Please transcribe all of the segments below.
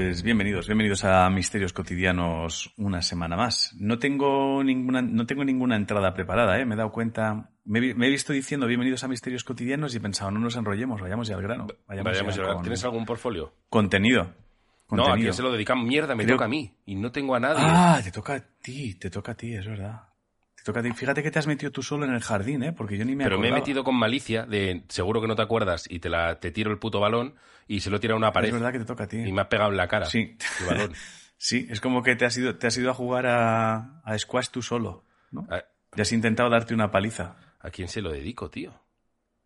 Pues bienvenidos, bienvenidos a Misterios Cotidianos una semana más. No tengo ninguna, no tengo ninguna entrada preparada, ¿eh? Me he dado cuenta, me, he- me he visto diciendo bienvenidos a Misterios Cotidianos y he pensado, no nos enrollemos, vayamos ya al grano. Vayamos, Vayamos ya ¿Tienes algún portfolio? contenido. No, ¿a quién se lo dedican? Mierda, me Creo- toca a mí. Y no tengo a nadie. Ah, te toca a ti, te toca a ti, es verdad. Te toca. Fíjate que te has metido tú solo en el jardín, ¿eh? Porque yo ni me Pero me he metido con malicia de seguro que no te acuerdas y te, la, te tiro el puto balón y se lo tira a una Es pared verdad que te toca a ti. y me ha pegado en la cara Sí. el balón. Sí, es como que te has ido, te has ido a jugar a, a squash tú solo, ¿no? ¿A, Y has intentado darte una paliza. a quién se lo dedico, tío?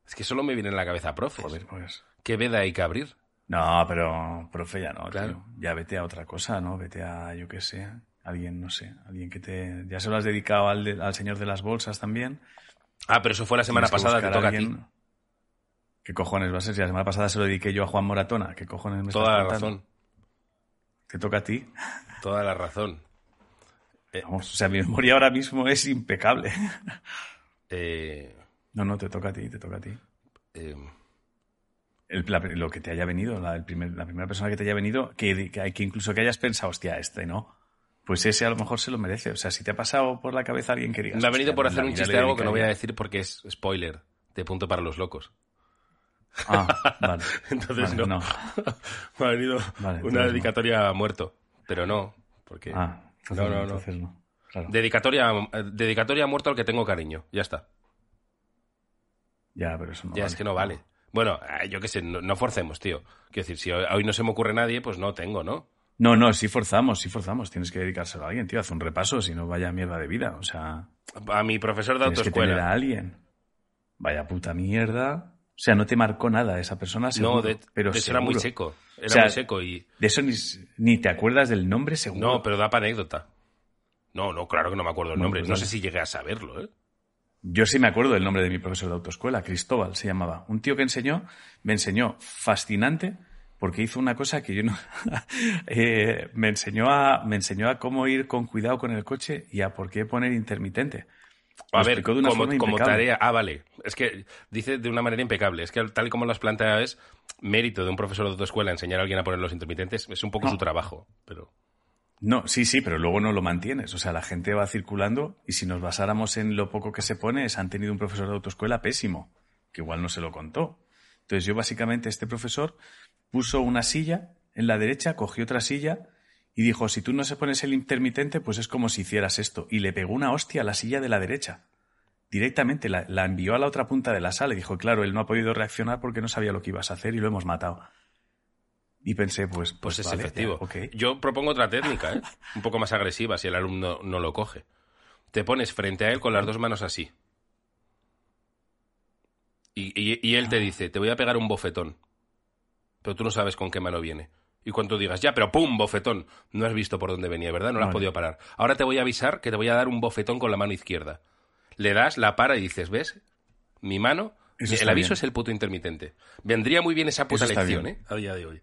Es que solo me viene en la cabeza profes. Joder, pues. ¿Qué veda hay que abrir? No, pero profe ya no, Claro. tío. Ya vete a otra cosa, ¿no? Vete a, yo qué sé, alguien, no sé, alguien que te... Ya se lo has dedicado al, de- al señor de las bolsas también. Ah, pero eso fue la semana pasada, te toca a ti. ¿Qué cojones va a ser? Si la semana pasada se lo dediqué yo a Juan Moratona. ¿Qué cojones me Toda estás la contando? razón, Te toca a ti. toda la razón. Vamos, o sea, mi memoria ahora mismo es impecable. Eh, No, no, te toca a ti, te toca a ti. eh, El- la- lo que te haya venido, la, el primer- la primera persona que te haya venido, que, que, que incluso que hayas pensado, hostia, este no. Pues ese a lo mejor se lo merece. O sea, si te ha pasado por la cabeza alguien que digas. me ha venido "Hostia, por hacer un chiste algo que no voy a dedicaría". decir porque es spoiler de punto para los locos. Ah, vale. Entonces Vale, no. me ha venido Vale, una no. dedicatoria a muerto, pero no, porque Ah, entonces No, no, no, no. Claro. dedicatoria eh, dedicatoria a muerto al que tengo cariño, ya está. Ya, pero eso no ya es que no vale. Bueno, eh, yo qué sé, no, forcemos, tío. Quiero decir, si hoy no se me ocurre nadie, pues no tengo, ¿no? No, no, sí forzamos, sí forzamos. Tienes que dedicárselo a alguien, tío. Haz un repaso, si no vaya mierda de vida. O sea, A mi profesor de tienes que tener autoescuela. a alguien. Vaya puta mierda. O sea, no te marcó nada esa persona, seguro. No, de, pero de era muy seco. Era O sea, muy seco y. De eso ni, ni te acuerdas del nombre, seguro. No, pero da para anécdota. No, no, claro que no me acuerdo el Bueno, nombre. pues no sé si llegué a saberlo, ¿eh? Yo sí me acuerdo del nombre de mi profesor de autoescuela, Cristóbal se llamaba. Un tío que enseñó, me enseñó fascinante porque hizo una cosa que yo no... eh, me, enseñó a, me enseñó a cómo ir con cuidado con el coche y a por qué poner intermitente. A ver, como, tarea. Ah, vale. Es que dice de una manera impecable. Es que tal y como lo has planteado es mérito de un profesor de autoescuela enseñar a alguien a poner los intermitentes. Es un poco No. su trabajo. Pero. No, sí, sí, pero luego no lo mantienes. O sea, la gente va circulando y si nos basáramos en lo poco que se pone, es han tenido un profesor de autoescuela pésimo, que igual no se lo contó. Entonces yo básicamente, este profesor puso una silla en la derecha, cogió otra silla y dijo, si tú no se pones el intermitente, pues es como si hicieras esto. Y le pegó una hostia a la silla de la derecha. Directamente la, la envió a la otra punta de la sala y dijo, claro, él no ha podido reaccionar porque no sabía lo que ibas a hacer y lo hemos matado. Y pensé, pues, Pues es vale, efectivo. ya. Yo propongo otra técnica, ¿eh? Un poco más agresiva si el alumno no lo coge. Te pones frente a él con las dos manos así. Y, y- y él te dice, te voy a pegar un bofetón. Pero tú no sabes con qué mano viene. Y cuando digas, ya, pero ¡pum! bofetón. No has visto por dónde venía, ¿verdad? No lo has Vale. podido parar. Ahora te voy a avisar que te voy a dar un bofetón con la mano izquierda. Le das, la para y dices, ¿ves? Mi mano. Eso el aviso bien. es el puto intermitente. Vendría muy bien esa puta lección, bien. ¿eh? A día de hoy.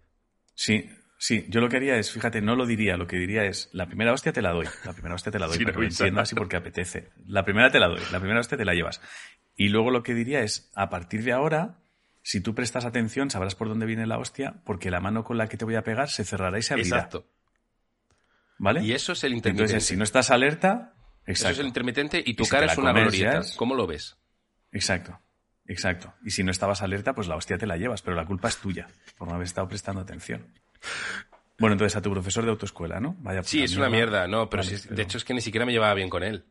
Sí, sí. Yo lo que haría es, fíjate, no lo diría, lo que diría es, la primera hostia te la doy, la primera hostia te la doy, lo avisar. entiendo así porque apetece. La primera te la doy, la primera hostia te la llevas. Y luego lo que diría es, a partir de ahora, si tú prestas atención, sabrás por dónde viene la hostia, porque la mano con la que te voy a pegar se cerrará y se abrirá. Exacto. ¿Vale? Y eso es el intermitente. Entonces, si no estás alerta, Eso exacto. es el intermitente y tu Y si cara es una glorieta. es- ¿Cómo lo ves? Exacto. Exacto. Y si no estabas alerta, pues la hostia te la llevas, pero la culpa es tuya, por no haber estado prestando atención. Bueno, entonces a tu profesor de autoescuela, ¿no? Vaya Sí, es una mierda, no, pero Vale, si- pero- de hecho es que ni siquiera me llevaba bien con él.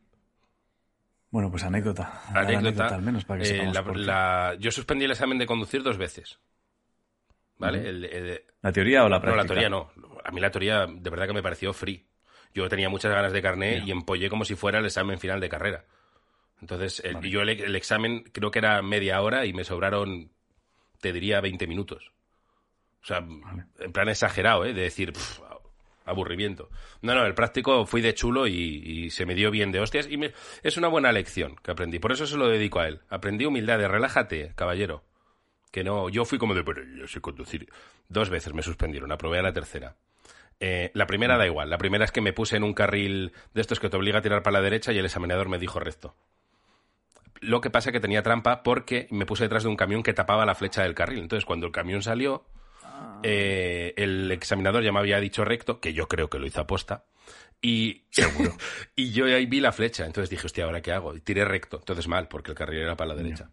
Bueno, pues anécdota. Anécdota. al menos para que eh, la- yo suspendí el examen de conducir dos veces. ¿Vale? El- el- ¿La teoría o la no, práctica? la teoría no. A mí la teoría de verdad que me pareció free. Yo tenía muchas ganas de carné y empollé como si fuera el examen final de carrera. Entonces, el- Vale. yo el, examen creo que era media hora y me sobraron, te diría, 20 minutos. O sea, en plan exagerado, ¿eh? De decir, "Pff, aburrimiento. No, no, el práctico fui de chulo y, se me dio bien de hostias y me- es una buena lección que aprendí. Por eso se lo dedico a él. Aprendí humildad relájate, caballero. Que no, yo fui como de, pero yo sé conducir. Dos veces me suspendieron, aprobé a la tercera. Eh, la primera da igual. La primera es que me puse en un carril de estos que te obliga a tirar para la derecha y el examinador me dijo recto. Lo que pasa es que tenía trampa porque me puse detrás de un camión que tapaba la flecha del carril. Entonces, cuando el camión salió, eh, el examinador ya me había dicho recto, que yo creo que lo hizo aposta. Y, Seguro. y yo ahí vi la flecha. Entonces dije, hostia, ¿ahora qué hago? Y tiré recto. Entonces mal, porque el carril era para la derecha.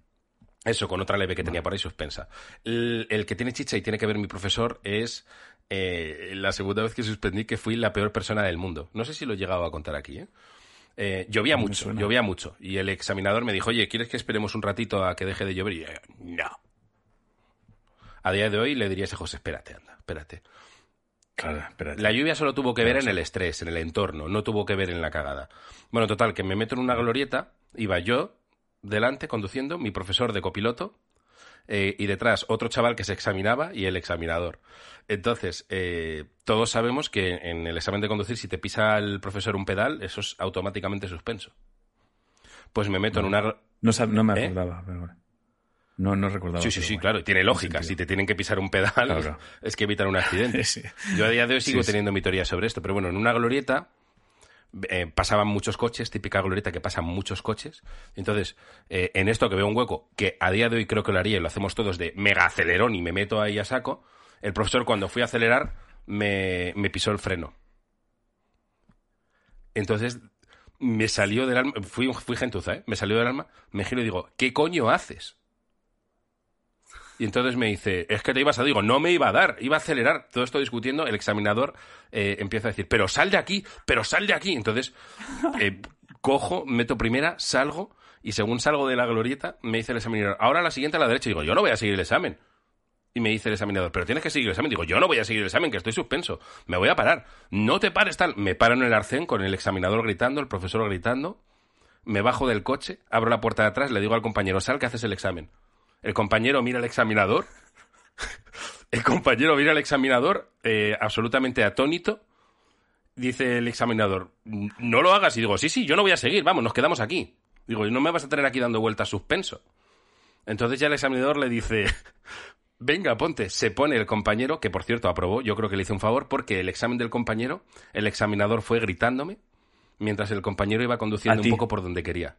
Eso, con otra leve que tenía por ahí suspensa. El, el que tiene chicha y tiene que ver mi profesor es eh, la segunda vez que suspendí que fui la peor persona del mundo. No sé si lo he llegado a contar aquí, ¿eh? Eh, llovía mucho, llovía mucho. Y el examinador me dijo, oye, ¿quieres que esperemos un ratito a que deje de llover? Y yo, no. A día de hoy le diría a ese José, espérate, anda, espérate. Claro, espérate. La lluvia solo tuvo que ver en el estrés, en el entorno, no tuvo que ver en la cagada. Bueno, total, que me meto en una glorieta, iba yo delante conduciendo, mi profesor de copiloto, eh, y detrás otro chaval que se examinaba y el examinador. Entonces, eh, todos sabemos que en el examen de conducir, si te pisa el profesor un pedal, eso es automáticamente suspenso. Pues me meto en una... No, no me ¿Eh? acordaba, pero bueno. No, no recordaba. Sí, sí, sí, bueno, claro, tiene lógica. Si te tienen que pisar un pedal, Claro, es que evitar un accidente. Sí. Yo a día de hoy sigo Sí, sí. teniendo mi teoría sobre esto, pero bueno, en una glorieta eh, pasaban muchos coches, típica glorieta que pasan muchos coches. Entonces, eh, en esto que veo un hueco, que a día de hoy creo que lo haría y lo hacemos todos de mega acelerón y me meto ahí a saco, el profesor cuando fui a acelerar me, me pisó el freno. Entonces, me salió del alma, fui, fui gentuza, ¿eh? Me salió del alma, me giro y digo, ¿qué coño haces? Y entonces me dice, es que te ibas a, digo, no me iba a dar, iba a acelerar. Todo esto discutiendo, el examinador eh, empieza a decir, pero sal de aquí, pero sal de aquí. Entonces, eh, cojo, meto primera, salgo, y según salgo de la glorieta, me dice el examinador, ahora la siguiente a la derecha. Y digo, yo no voy a seguir el examen. Y me dice el examinador, pero tienes que seguir el examen. Digo, yo no voy a seguir el examen, que estoy suspenso. Me voy a parar. No te pares tal. Me paro en el arcén con el examinador gritando, el profesor gritando. Me bajo del coche, abro la puerta de atrás, le digo al compañero, sal que haces el examen. El compañero mira al examinador. El compañero mira al examinador, eh, absolutamente atónito. Dice el examinador, no lo hagas. Y digo, sí, sí, yo no voy a seguir, vamos, nos quedamos aquí. Digo, no me vas a tener aquí dando vueltas suspenso. Entonces ya el examinador le dice, venga, ponte. Se pone el compañero, que por cierto aprobó, yo creo que le hice un favor, porque el examen del compañero, el examinador fue gritándome, mientras el compañero iba conduciendo un poco por donde quería.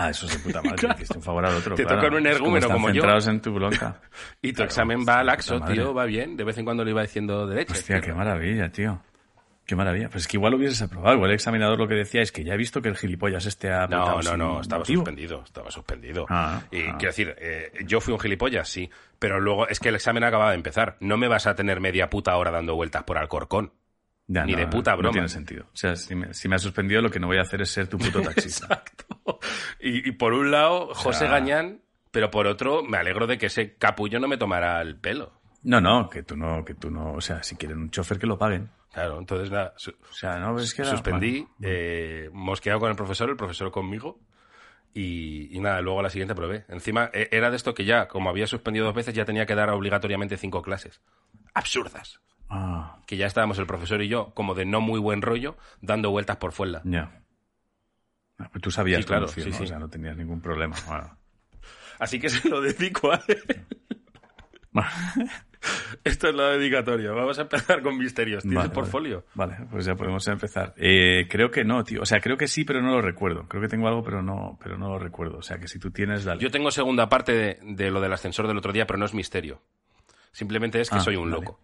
Ah, eso es de puta madre. Hiciste un favor al otro. Te claro. toca un están como yo. centrados en tu bronca. Y tu Claro, examen va laxo, puta madre. tío, va bien. De vez en cuando le iba diciendo derecho. Hostia, qué maravilla, tío. Qué maravilla. Pues es que igual lo hubieses aprobado. Igual el examinador lo que decía es que ya he visto que el gilipollas este ha No, no, no, estaba motivo. suspendido, estaba suspendido. Ah, y ah. quiero decir, eh, yo fui un gilipollas, sí, pero luego es que el examen acababa de empezar. No me vas a tener media puta hora dando vueltas por Alcorcón. Ya, Ni no, de puta no broma. tiene sentido. O sea, si me, si me has suspendido, lo que no voy a hacer es ser tu puto taxista. Exacto. Y, y por un lado, José sea- Gañán, pero por otro, me alegro de que ese capullo no me tomara el pelo. No, no, que tú no, que tú no. O sea, si quieren un chofer, que lo paguen. Claro, entonces nada, O sea, no, es que era- suspendí, bueno. eh, mosqueado con el profesor, el profesor conmigo. Y, y nada, luego a la siguiente probé. Encima eh, era de esto que ya, como había suspendido dos veces, ya tenía que dar obligatoriamente cinco clases. Absurdas. Ah, Que ya estábamos el profesor y yo, como de no muy buen rollo, dando vueltas por fuera. ya. Ah, pues tú sabías Sí, claro, sí, ¿no? sí. O sea, no tenías ningún problema. Bueno. Así que se lo dedico a él. Esto es la dedicatoria. Vamos a empezar con misterios. ¿Tienes Vale, portfolio? Vale, pues ya podemos empezar. Eh, creo que no, tío. O sea, creo que sí, pero no lo recuerdo. Creo que tengo algo, pero no, pero no lo recuerdo. O sea, que si tú tienes, dale. Yo tengo segunda parte de, de lo del ascensor del otro día, pero no es misterio. Simplemente es que Ah, soy un vale. loco.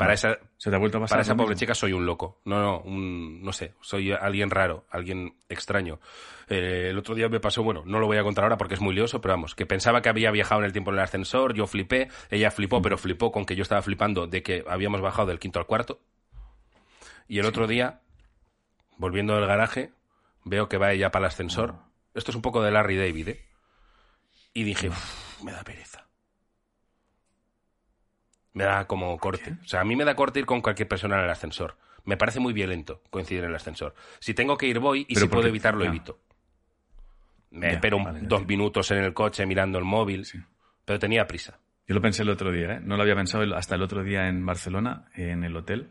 Para esa, ¿Se te ha vuelto a pasar? para esa pobre chica soy un loco. No, no, un, no sé, soy alguien raro, alguien extraño. Eh, el otro día me pasó, bueno, no lo voy a contar ahora porque es muy lioso, pero vamos, que pensaba que había viajado en el tiempo en el ascensor, yo flipé, ella flipó, pero flipó con que yo estaba flipando de que habíamos bajado del quinto al cuarto. Y el otro día, volviendo del garaje, veo que va ella para el ascensor. Esto es un poco de Larry David, ¿eh? Y dije, "Uf, me da pereza. Me da como corte. O sea, a mí me da corte ir con cualquier persona en el ascensor. Me parece muy violento coincidir en el ascensor. Si tengo que ir, voy, y si puedo porque- evitarlo, evito. Me Ya, espero vale, dos minutos en el coche mirando el móvil, Sí. pero tenía prisa. Yo lo pensé el otro día, ¿eh? No lo había pensado hasta el otro día en Barcelona, en el hotel,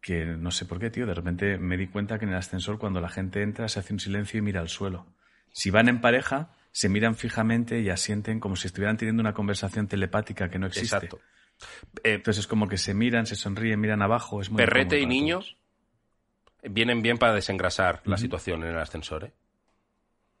que no sé por qué, tío. De repente me di cuenta que en el ascensor, cuando la gente entra, se hace un silencio y mira al suelo. Si van en pareja, se miran fijamente y asienten como si estuvieran teniendo una conversación telepática que no existe. Exacto. Eh, Entonces es como que se miran, se sonríen, miran abajo. Es muy Perrete y niños vienen bien para desengrasar la situación en el ascensor, ¿eh?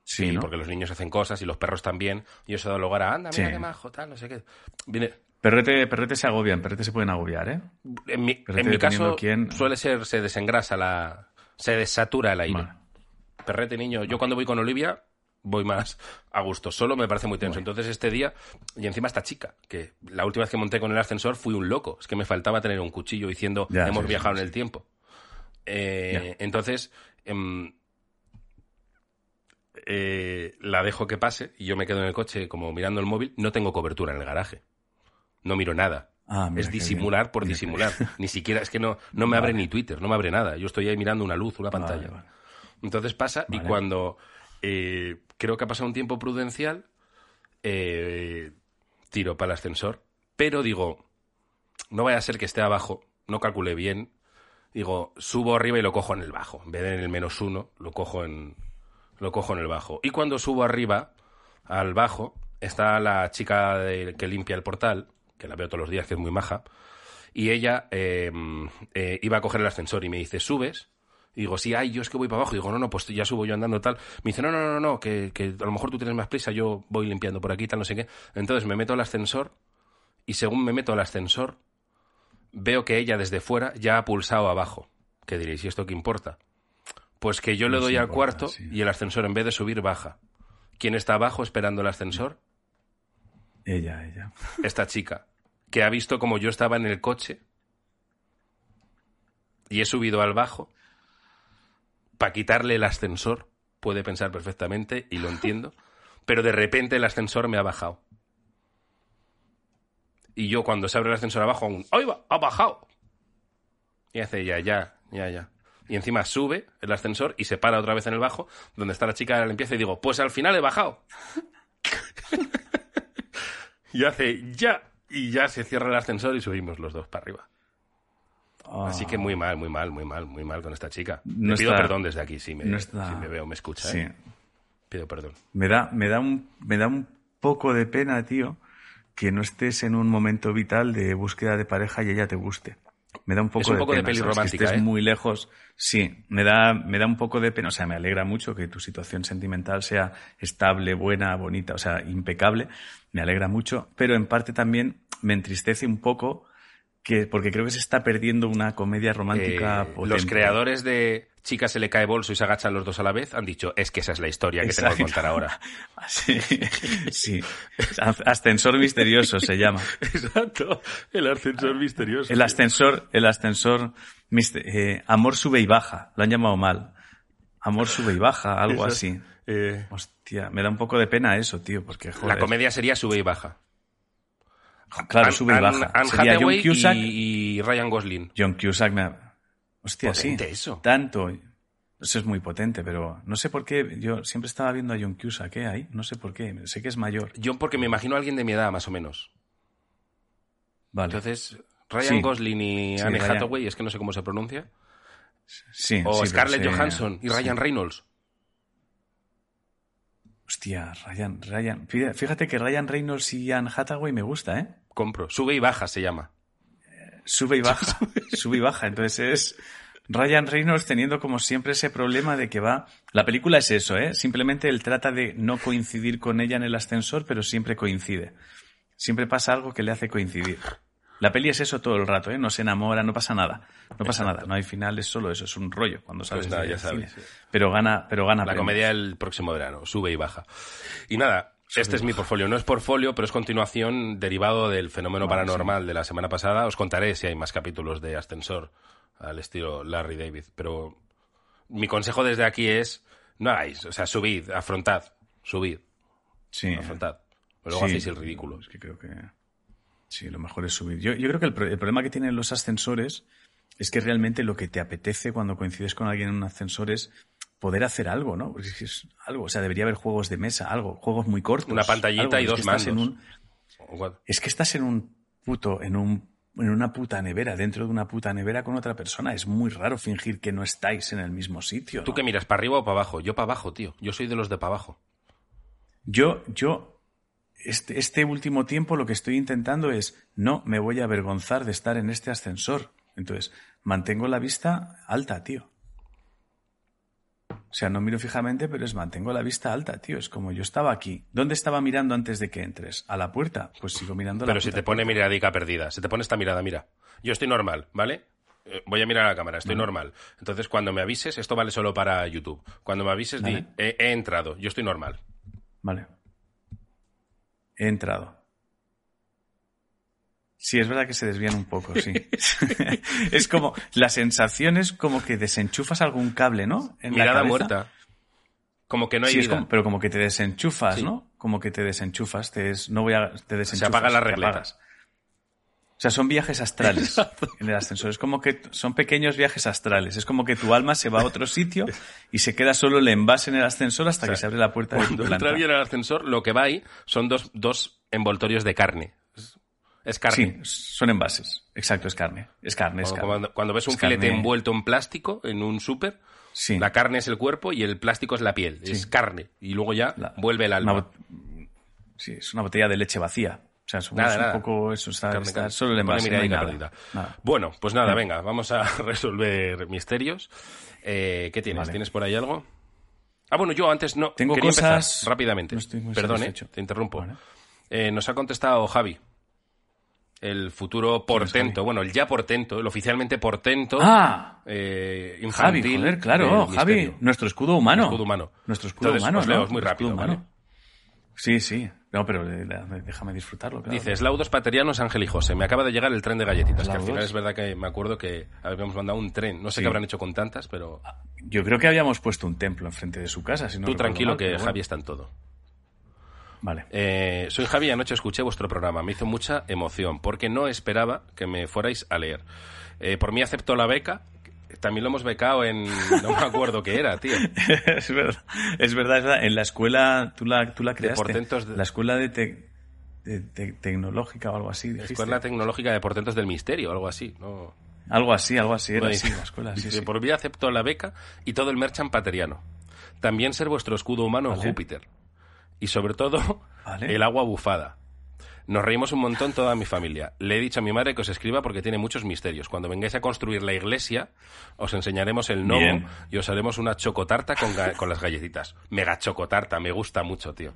Sí, ¿no? porque los niños hacen cosas y los perros también. Y eso da lugar a, anda, mira Sí. qué majo, tal, no sé qué. Viene, Perrete, perrete se agobian, perrete se pueden agobiar, ¿eh? en mi, en caso, quién- suele ser, se desengrasa la. Se desatura el aire. Vale. Perrete, niño. Yo cuando voy con Olivia, voy más a gusto. Solo me parece muy tenso. Entonces, este día, y encima esta chica, que la última vez que monté con el ascensor fui un loco. Es que me faltaba tener un cuchillo diciendo, Ya, hemos sí, viajado sí, en el tiempo. Eh, entonces, em, eh, la dejo que pase y yo me quedo en el coche como mirando el móvil. No tengo cobertura en el garaje. No miro nada. Ah, es disimular bien. por Mira disimular. Ni siquiera, es que no, no me abre ni Twitter, no me abre nada. Yo estoy ahí mirando una luz, una pantalla. Vale, vale. Entonces pasa y cuando eh, creo que ha pasado un tiempo prudencial, eh, tiro para el ascensor, pero digo, no vaya a ser que esté abajo, no calculé bien, digo, subo arriba y lo cojo en el bajo, en vez de en el menos uno, lo cojo en, lo cojo en el bajo. Y cuando subo arriba, al bajo, está la chica que limpia el portal, que la veo todos los días, que es muy maja, y ella eh, eh, iba a coger el ascensor y me dice, ¿subes? Y digo, sí, ay, yo es que voy para abajo. Y digo, no, no, pues ya subo yo andando tal. Me dice, no, no, no, no, que, que a lo mejor tú tienes más prisa, yo voy limpiando por aquí, tal, no sé qué. Entonces me meto al ascensor y según me meto al ascensor, veo que ella desde fuera ya ha pulsado abajo. ¿Qué diréis? ¿Y esto qué importa? Pues que yo le doy al importa, cuarto sí. y el ascensor en vez de subir baja. ¿Quién está abajo esperando el ascensor? Ella, ella. esta chica, que ha visto como yo estaba en el coche y he subido al bajo para quitarle el ascensor, puede pensar perfectamente y lo entiendo, pero de repente el ascensor me ha bajado. Y yo cuando se abre el ascensor abajo, un ¡ay va! ¡Ha bajado! Y hace ya, ya, ya, ya. Y encima sube el ascensor y se para otra vez en el bajo, donde está la chica de la limpieza, y digo, pues al final he bajado. y hace ya, y ya se cierra el ascensor y subimos los dos para arriba. Así que muy mal, muy mal, muy mal, muy mal con esta chica. No Le pido está- perdón desde aquí si me, no está- si me veo, me escucha. Sí. ¿eh? Pido perdón. Me da, me da un, me da un poco de pena, tío, que no estés en un momento vital de búsqueda de pareja y ella te guste. Me da un poco un de poco de pena, peli ¿sabes? romántica, que estés ¿eh? muy lejos. Sí, me da, me da un poco de pena. O sea, me alegra mucho que tu situación sentimental sea estable, buena, bonita, o sea, impecable. Me alegra mucho, pero en parte también me entristece un poco que, porque creo que se está perdiendo una comedia romántica Eh, los creadores de Chica se le cae bolso y se agachan los dos a la vez han dicho, es que esa es la historia que tengo que Exacto. contar ahora. Sí, sí. Ascensor misterioso se llama. Exacto, el ascensor misterioso. El ascensor, el ascensor, mister- eh, amor sube y baja, lo han llamado mal. Amor sube y baja, algo así. Eh, Hostia, me da un poco de pena eso, tío, porque joder. la comedia sería sube y baja. Claro, sube y baja. Anne Sería John Cusack. y, y Ryan Gosling. John Cusack me ha- Hostia, sí. Potente eso. Tanto. Eso es muy potente, pero no sé por qué. Yo siempre estaba viendo a John Cusack, ¿eh? Ahí. No sé por qué. Sé que es mayor. Yo porque me imagino a alguien de mi edad, más o menos. Vale. Entonces, Ryan Sí. Gosling y Sí, Anne Ryan. Hathaway, es que no sé cómo se pronuncia. sí, O sí, Scarlett Johansson y sí. Ryan Reynolds. Hostia, Ryan, Ryan. Fíjate que Ryan Reynolds y Anne Hathaway me gusta, ¿eh? Compro. Sube y baja se llama. Sube y baja. sube y baja. Entonces es Ryan Reynolds teniendo como siempre ese problema de que va. La película es eso, ¿eh? Simplemente él trata de no coincidir con ella en el ascensor, pero siempre coincide. Siempre pasa algo que le hace coincidir. La peli es eso todo el rato, ¿eh? No se enamora, no pasa nada. No pasa nada. No hay final, es solo eso, es un rollo cuando sabes nada, de ya cine. sabes, sí. Pero gana, pero gana. La premios. comedia el próximo verano. Sube y baja. Y nada, este es mi portfolio. No es portfolio, pero es continuación derivado del fenómeno Vale, paranormal de la semana pasada. Os contaré si hay más capítulos de Ascensor al estilo Larry David. Pero mi consejo desde aquí es no hagáis. O sea, subid, afrontad. Subid, Sí. afrontad. Luego Sí, hacéis el ridículo. Es que creo que. Sí, lo mejor es subir. Yo, yo creo que el, pro- el problema que tienen los ascensores es que realmente lo que te apetece cuando coincides con alguien en un ascensor es poder hacer algo, ¿no? Porque es que algo, o sea, debería haber juegos de mesa, algo, juegos muy cortos. Una pantallita algo. y Es dos que estás en mandos. un- es que estás en un puto, en un en una puta nevera, dentro de una puta nevera con otra persona. Es muy raro fingir que no estáis en el mismo sitio. ¿Tú qué miras, para arriba o para abajo? Yo para abajo, tío. Yo soy de los de para abajo. Yo, yo, este, este último tiempo lo que estoy intentando es, no me voy a avergonzar de estar en este ascensor. Entonces, mantengo la vista alta, tío. O sea, no miro fijamente, pero es mantengo la vista alta, tío. Es como yo estaba aquí. ¿Dónde estaba mirando antes de que entres? ¿A la puerta? Pues sigo mirando a la Pero puerta. si te pone miradica perdida, se te pone esta mirada, mira. Yo estoy normal, ¿vale? Eh, Voy a mirar a la cámara, estoy normal. Entonces, cuando me avises, esto vale solo para YouTube. Cuando me avises, di, he entrado, yo estoy normal. Vale. He entrado. Sí, es verdad que se desvían un poco, sí. es como, la sensación es como que desenchufas algún cable, ¿no? En la Mirada cabeza. muerta. Como que no hay Sí, es como- pero como que te desenchufas, Sí. ¿no? Como que te desenchufas, te des- no voy a, te desenchufas. apaga la te regleta. apagas. O sea, son viajes astrales en el ascensor. Es como que son pequeños viajes astrales. Es como que tu alma se va a otro sitio y se queda solo el envase en el ascensor hasta que se abre la puerta de tu Cuando planta. entra alguien al ascensor, lo que va ahí son dos, dos envoltorios de carne. Es, es Sí, carne. son envases. Exacto, es carne. Es carne, es Cuando, carne. cuando- cuando ves un Es filete carne. envuelto en plástico en un súper, Sí. la carne es el cuerpo y el plástico es la piel. Es carne. Y luego ya La- vuelve el alma. sí, es una botella de leche vacía. O sea, somos Nada, un nada. poco eso, está, Carne, está carne. solo el envase, no nada. Nada. Bueno, pues nada, venga, vamos a resolver misterios. Eh, ¿Qué tienes? Vale. ¿Tienes por ahí algo? Ah, bueno, yo antes no. Tengo quería cosas- empezar rápidamente. no Perdón, eh, te interrumpo. Vale. Eh, nos ha contestado Javi. El futuro portento, bueno, el ya portento, el oficialmente portento Ah, eh, Javi, joder, claro, Javi, nuestro escudo humano. Escudo humano. Nuestro escudo Entonces, humano, os leo ¿no? muy rápido, ¿vale? Sí, sí. No, pero eh, déjame disfrutarlo, claro. Dice, Slaudos Paterianos, Ángel y José. Me acaba de llegar el tren de galletitas, que al final es verdad que me acuerdo que habíamos mandado un tren. No sé Sí. qué habrán hecho con tantas, pero Yo creo que habíamos puesto un templo enfrente de su casa. Si no tú tranquilo mal, que bueno. Javi está en todo. Vale. Eh, soy Javi y anoche escuché vuestro programa. Me hizo mucha emoción porque no esperaba que me fuerais a leer. Eh, por mí acepto la beca. También lo hemos becado en... No me acuerdo qué era, tío. es verdad, es verdad, es verdad. En la escuela, tú la, tú la creaste. portentos de- La escuela de, te- de- de- tecnológica o algo así. dijiste. Escuela Tecnológica de Portentos del Misterio, algo así. ¿no? Algo así, algo así. Era Bueno, así la escuela. Sí, sí. Por mí acepto la beca y todo el merchan pateriano. También ser vuestro escudo humano en Vale. Júpiter. Y sobre todo, Vale. el agua bufada. Nos reímos un montón toda mi familia. Le he dicho a mi madre que os escriba porque tiene muchos misterios. Cuando vengáis a construir la iglesia, os enseñaremos el gnomo Bien. y os haremos una chocotarta con, ga- con las galletitas. Mega chocotarta, me gusta mucho, tío.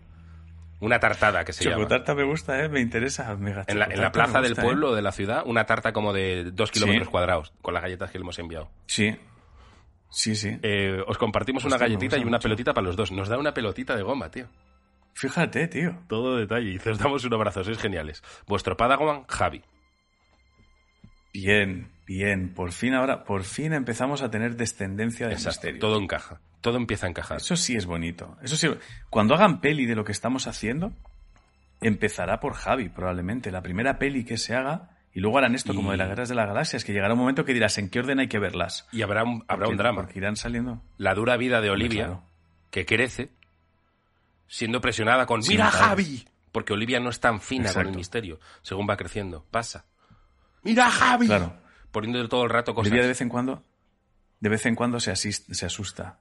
Una tartada que se llama. Chocotarta me gusta, ¿eh? Me interesa. Mega En la, en la chocotarta plaza del ¿eh? pueblo, de la ciudad, una tarta como de dos kilómetros Sí. cuadrados, con las galletas que le hemos enviado. Sí. Sí, sí. Eh, os compartimos una Hostia, galletita y una mucho. pelotita para los dos. Nos da una pelotita de goma, tío. Fíjate, tío. Todo detalle. Y os damos un abrazo, sois geniales. Vuestro Padawan, Javi. Bien, bien. Por fin ahora, por fin empezamos a tener descendencia de Exacto. misterio. Todo encaja. Todo empieza a encajar. Eso sí es bonito. Eso sí. Cuando hagan peli de lo que estamos haciendo, empezará por Javi, probablemente. La primera peli que se haga, y luego harán esto Y- como de las guerras de las galaxias, que llegará un momento que dirás en qué orden hay que verlas. Y habrá un, habrá un drama. Porque irán saliendo. La dura vida de Olivia, claro. que crece, siendo presionada con ¡Mira. Javi! Porque Olivia no es tan fina con Exacto. el misterio. Según va creciendo. Pasa. ¡Mira, Javi! Claro. Poniéndole todo el rato cosas. Olivia de vez en cuando, de vez en cuando se, asis- se asusta.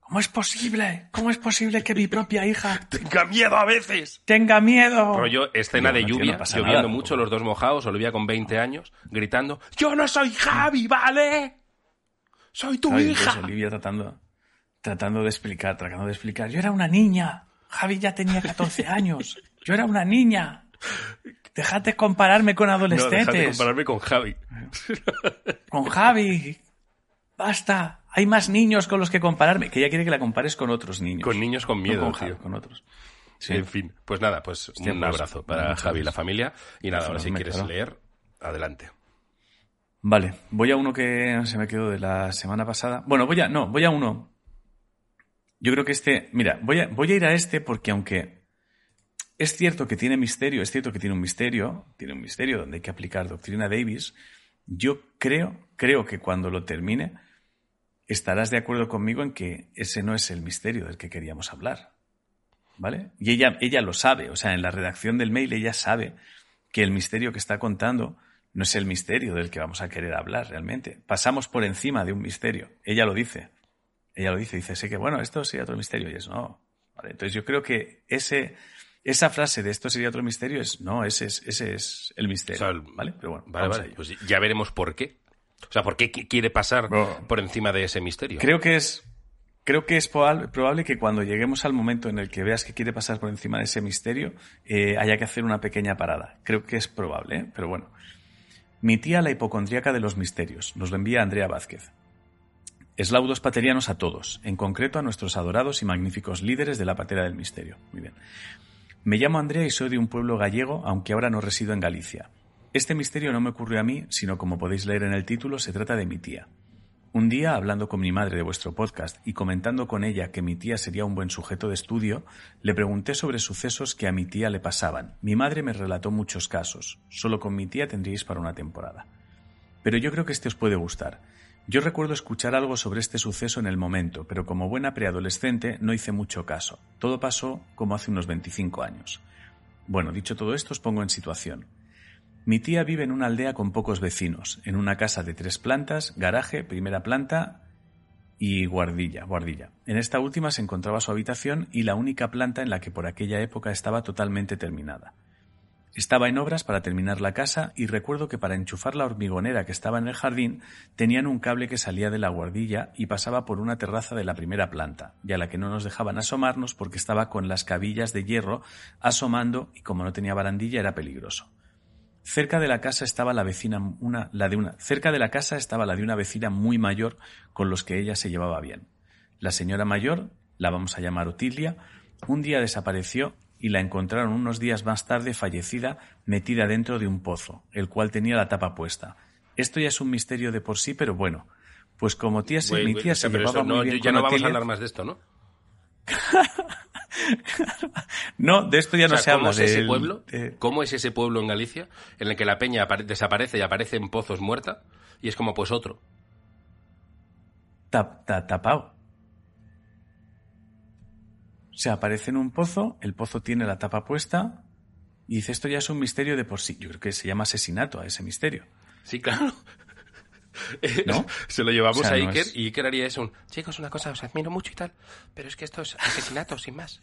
¿Cómo es posible? ¿Cómo es posible que mi propia hija ¡Tenga miedo a veces! tenga miedo? Rollo, escena de lluvia, no lloviendo nada, mucho, los dos mojados, Olivia con 20 años, gritando, ¡Yo no soy Javi, ¿vale? ¡Soy tu ¿Sabes? hija! Entonces Olivia tratando, tratando de explicar, tratando de explicar. Yo era una niña. Javi ya tenía 14 años. Yo era una niña. Dejad de compararme con No, adolescentes. dejad de compararme con Javi. Con Javi. Basta. Hay más niños con los que compararme. Que ella quiere que la compares con otros niños. Con niños con No miedo, con Javi, tío. con otros. Sí. En fin, pues nada, pues Hostia, un pues, abrazo para Javi y la familia. Y nada, ahora si quieres claro. leer, adelante. Vale, voy a uno que se me quedó de la semana pasada. Bueno, voy a, no, voy a uno. Yo creo que este, mira, voy a, ir a este porque aunque es cierto que tiene misterio, es cierto que tiene un misterio, tiene un misterio donde hay que aplicar doctrina Davis, yo creo, creo que cuando lo termine estarás de acuerdo conmigo en que ese no es el misterio del que queríamos hablar. ¿Vale? Y ella, ella lo sabe, o sea, en la redacción del mail ella sabe que el misterio que está contando no es el misterio del que vamos a querer hablar realmente. Pasamos por encima de un misterio. Ella lo dice. Ella lo dice, dice, sé que bueno, esto sería otro misterio y es no. Vale, entonces yo creo que ese, esa frase de esto sería otro misterio es no, ese es, ese es el misterio. O sea, el- ¿Vale? Pero bueno, Vale, vale, pues ya veremos por qué. O sea, ¿por qué qui- quiere pasar por encima de ese misterio? Creo que es, creo que es probable que cuando lleguemos al momento en el que veas que quiere pasar por encima de ese misterio, eh, haya que hacer una pequeña parada. Creo que es probable, ¿eh? pero bueno. Mi tía la hipocondríaca de los misterios. Nos lo envía Andrea Vázquez. Eslaudos paterianos a todos, en concreto a nuestros adorados y magníficos líderes de la patera del misterio. Muy bien. Me llamo Andrea y soy de un pueblo gallego, aunque ahora no resido en Galicia. Este misterio no me ocurrió a mí, sino como podéis leer en el título, se trata de mi tía. Un día, hablando con mi madre de vuestro podcast y comentando con ella que mi tía sería un buen sujeto de estudio, le pregunté sobre sucesos que a mi tía le pasaban. Mi madre me relató muchos casos. Solo con mi tía tendríais para una temporada. Pero yo creo que este os puede gustar. Yo recuerdo escuchar algo sobre este suceso en el momento, pero como buena preadolescente no hice mucho caso. Todo pasó como hace unos 25 años. Bueno, dicho todo esto, os pongo en situación. Mi tía vive en una aldea con pocos vecinos, en una casa de tres plantas, garaje, primera planta y guardilla, guardilla. En esta última se encontraba su habitación y la única planta en la que por aquella época estaba totalmente terminada. Estaba en obras para terminar la casa y recuerdo que para enchufar la hormigonera que estaba en el jardín tenían un cable que salía de la guardilla y pasaba por una terraza de la primera planta, y a la que no nos dejaban asomarnos porque estaba con las cabillas de hierro asomando y como no tenía barandilla era peligroso. Cerca de la casa estaba la vecina, una, la de una, cerca de la casa estaba la de una vecina muy mayor con los que ella se llevaba bien. La señora mayor, la vamos a llamar Otilia, un día desapareció y la encontraron unos días más tarde fallecida metida dentro de un pozo, el cual tenía la tapa puesta. Esto ya es un misterio de por sí, pero bueno, pues como tía se, mi tía se llevaba muy bien ya no vamos a hablar más de esto, ¿no? no, de esto ya no se habla. ¿cómo es ese pueblo? ¿Cómo es ese pueblo en Galicia en el que la peña desaparece y aparece en pozos muerta? Y es como, pues otro. tapado. Se aparece en un pozo, el pozo tiene la tapa puesta y dice, esto ya es un misterio de por sí. Yo creo que se llama asesinato a ese misterio. Sí, claro. ¿No? Se lo llevamos a Iker y Iker haría eso. Chicos, una cosa, os admiro mucho y tal, pero es que esto es asesinato, sin más.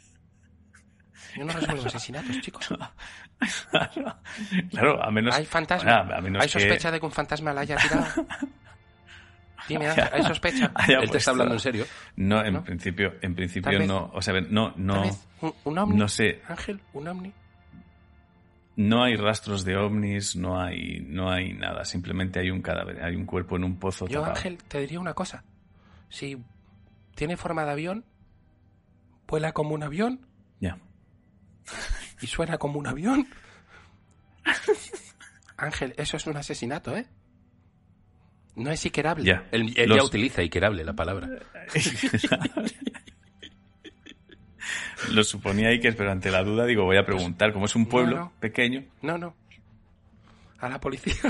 Yo no resuelvo asesinatos, chicos. claro, a menos... Hay fantasma. hay sospecha de que un fantasma la haya tirado. Dime, ¿hay sospecha? Él te está hablando en serio. No, en principio, en principio no. O sea, no, no. ¿Un, un ovni? No sé. Ángel, un ovni. No hay rastros de ovnis, no hay, no hay nada. Simplemente hay un cadáver, hay un cuerpo en un pozo. Yo, Ángel, te diría una cosa. Si tiene forma de avión, vuela como un avión. Ya. Y suena como un avión. Ángel, eso es un asesinato, ¿eh? No es iquerable. Ya. Él, ya utiliza iquerable la palabra. Lo suponía Iker, pero ante la duda digo, voy a preguntar, como es un pueblo pequeño. No, no. A la policía.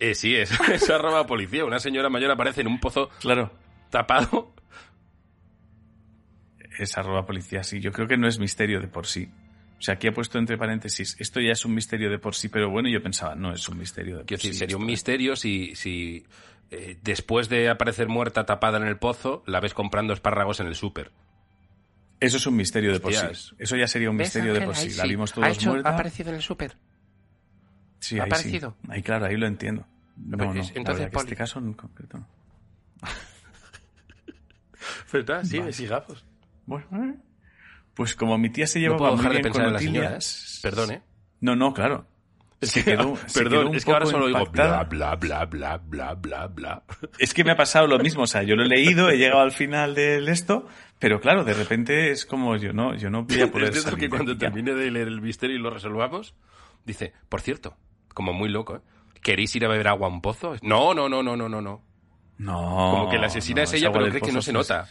Eh, sí, es, eso arroba policía. Una señora mayor aparece en un pozo claro. tapado. Es arroba policía, sí. Yo creo que no es misterio de por sí. O sea, aquí ha puesto entre paréntesis, esto ya es un misterio de por sí, pero bueno, yo pensaba, no es un misterio de por sí. sería un misterio si, si eh, después de aparecer muerta tapada en el pozo, la ves comprando espárragos en el súper. Eso es un misterio de por sí. Eso ya sería un misterio de por sí. La vimos todos ¿Ha ¿Ha aparecido en el súper? Sí, ¿Ha ahí aparecido? Ahí claro, ahí lo entiendo. No, no, entonces, en este caso en concreto no. ¿Verdad? Sí, vale. sigamos. Bueno, ¿eh? Pues como mi tía se llevaba no puedo dejar de pensar en las señoras. Perdón, ¿eh? No, no, claro. Es que, quedó, perdón, es que ahora solo digo bla, bla, bla, bla, bla, bla, bla. Es que me ha pasado lo mismo, o sea, yo lo he leído, he llegado al final de esto, pero claro, de repente es como yo no, yo no voy a poder Es que cuando termine de leer el misterio y lo resolvamos, dice, por cierto, como muy loco, ¿eh? ¿queréis ir a beber agua a un pozo? No, no, no, no, no, no, no. No. Como que la asesina es ella, pero cree que no se nota.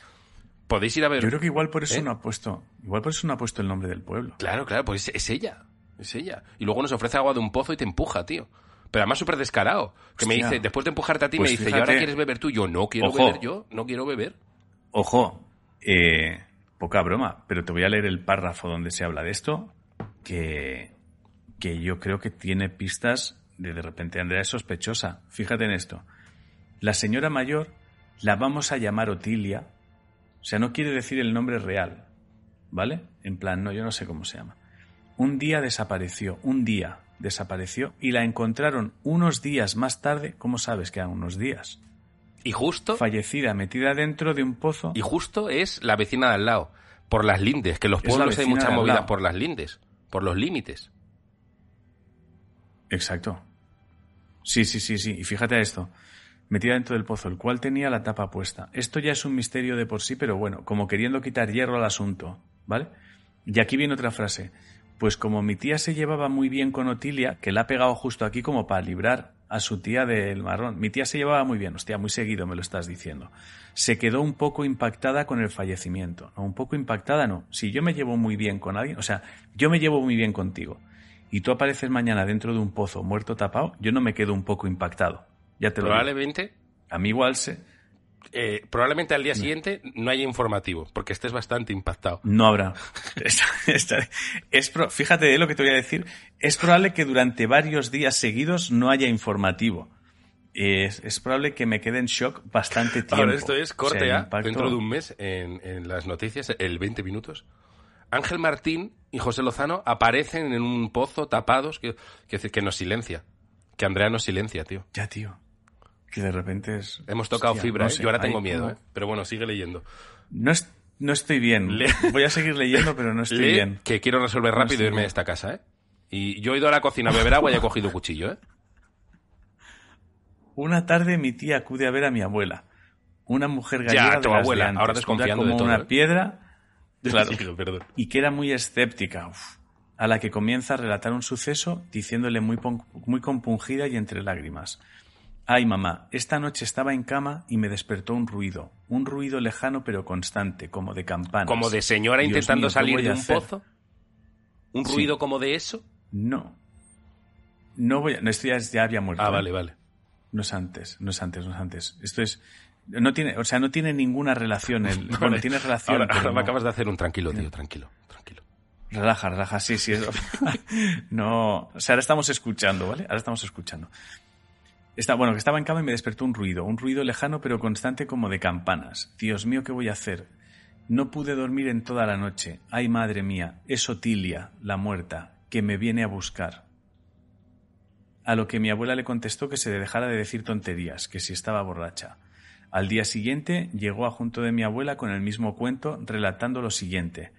Podéis ir a ver. Yo creo que igual por eso ¿Eh? no ha puesto, igual por eso no ha puesto el nombre del pueblo. Claro, claro, pues es ella. Es ella. Y luego nos ofrece agua de un pozo y te empuja, tío. Pero además súper descarado. Que me dice, después de empujarte a ti, me pues dice, ¿y ahora quieres beber tú? Yo no quiero beber yo, no quiero beber. Ojo, eh, poca broma, pero te voy a leer el párrafo donde se habla de esto, que, que yo creo que tiene pistas de de repente Andrea es sospechosa. Fíjate en esto. La señora mayor la vamos a llamar Otilia. O sea, no quiere decir el nombre real. ¿Vale? En plan, no, yo no sé cómo se llama. Un día desapareció, un día desapareció y la encontraron unos días más tarde. ¿Cómo sabes que eran unos días? Y justo. Fallecida, metida dentro de un pozo. Y justo es la vecina de al lado. Por las lindes, que los pueblos hay muchas movidas por las lindes, por los límites. Exacto. Sí, sí, sí, sí. Y fíjate esto. Metida dentro del pozo, el cual tenía la tapa puesta. Esto ya es un misterio de por sí, pero bueno, como queriendo quitar hierro al asunto, ¿vale? Y aquí viene otra frase. Pues como mi tía se llevaba muy bien con Otilia, que la ha pegado justo aquí como para librar a su tía del marrón. Mi tía se llevaba muy bien, hostia, muy seguido me lo estás diciendo. Se quedó un poco impactada con el fallecimiento. Un poco impactada no. Si yo me llevo muy bien con alguien, o sea, yo me llevo muy bien contigo y tú apareces mañana dentro de un pozo muerto tapado, yo no me quedo un poco impactado. Ya te Probablemente. Lo digo. A mí igual se. Eh, probablemente al día siguiente no haya informativo, porque estés bastante impactado. No habrá. es, fíjate lo que te voy a decir. Es probable que durante varios días seguidos no haya informativo. Es, probable que me quede en shock bastante tiempo. Ahora esto es corte dentro de un mes en, en las noticias, el 20 minutos. Ángel Martín y José Lozano aparecen en un pozo tapados que, que, que nos silencia. Que Andrea nos silencia, tío. Ya, tío. Que de repente es... Hemos tocado fibra, ¿eh? Yo ahora tengo miedo, ¿eh? Pero bueno, sigue leyendo. No, no estoy bien. Voy a seguir leyendo, pero no estoy bien. Que quiero resolver rápido y irme de esta casa, ¿eh? Y yo he ido a la cocina a beber agua y he cogido cuchillo, ¿eh? Una tarde mi tía acude a ver a mi abuela. Una mujer gallega ya, tu abuela, ahora desconfiando como de todo, una ¿eh? piedra Claro. Y que era muy escéptica, a la que comienza a relatar un suceso diciéndole muy, muy compungida y entre lágrimas. Ay, mamá, esta noche estaba en cama y me despertó un ruido, un ruido lejano pero constante, como de campanas. ¿Como de señora intentando salir de un pozo? ¿Un ruido como de eso? No. No voy a... No, esto ya, había muerto. Ah, ¿eh? vale, vale. No es antes, no es antes, no es antes. Esto es... No tiene, o sea, no tiene ninguna relación. El, bueno, tiene relación. Ahora, me acabas de hacer un tranquilo, tío, tranquilo, tranquilo. Relaja, relaja, sí, sí. no, o sea, ahora estamos escuchando, ¿vale? Ahora estamos escuchando. Bueno, que estaba en cama y me despertó un ruido, un ruido lejano pero constante como de campanas. Dios mío, ¿qué voy a hacer? No pude dormir en toda la noche. Ay, madre mía, es Otilia, la muerta, que me viene a buscar. A lo que mi abuela le contestó que se dejara de decir tonterías, que si estaba borracha. Al día siguiente llegó a junto de mi abuela con el mismo cuento, relatando lo siguiente.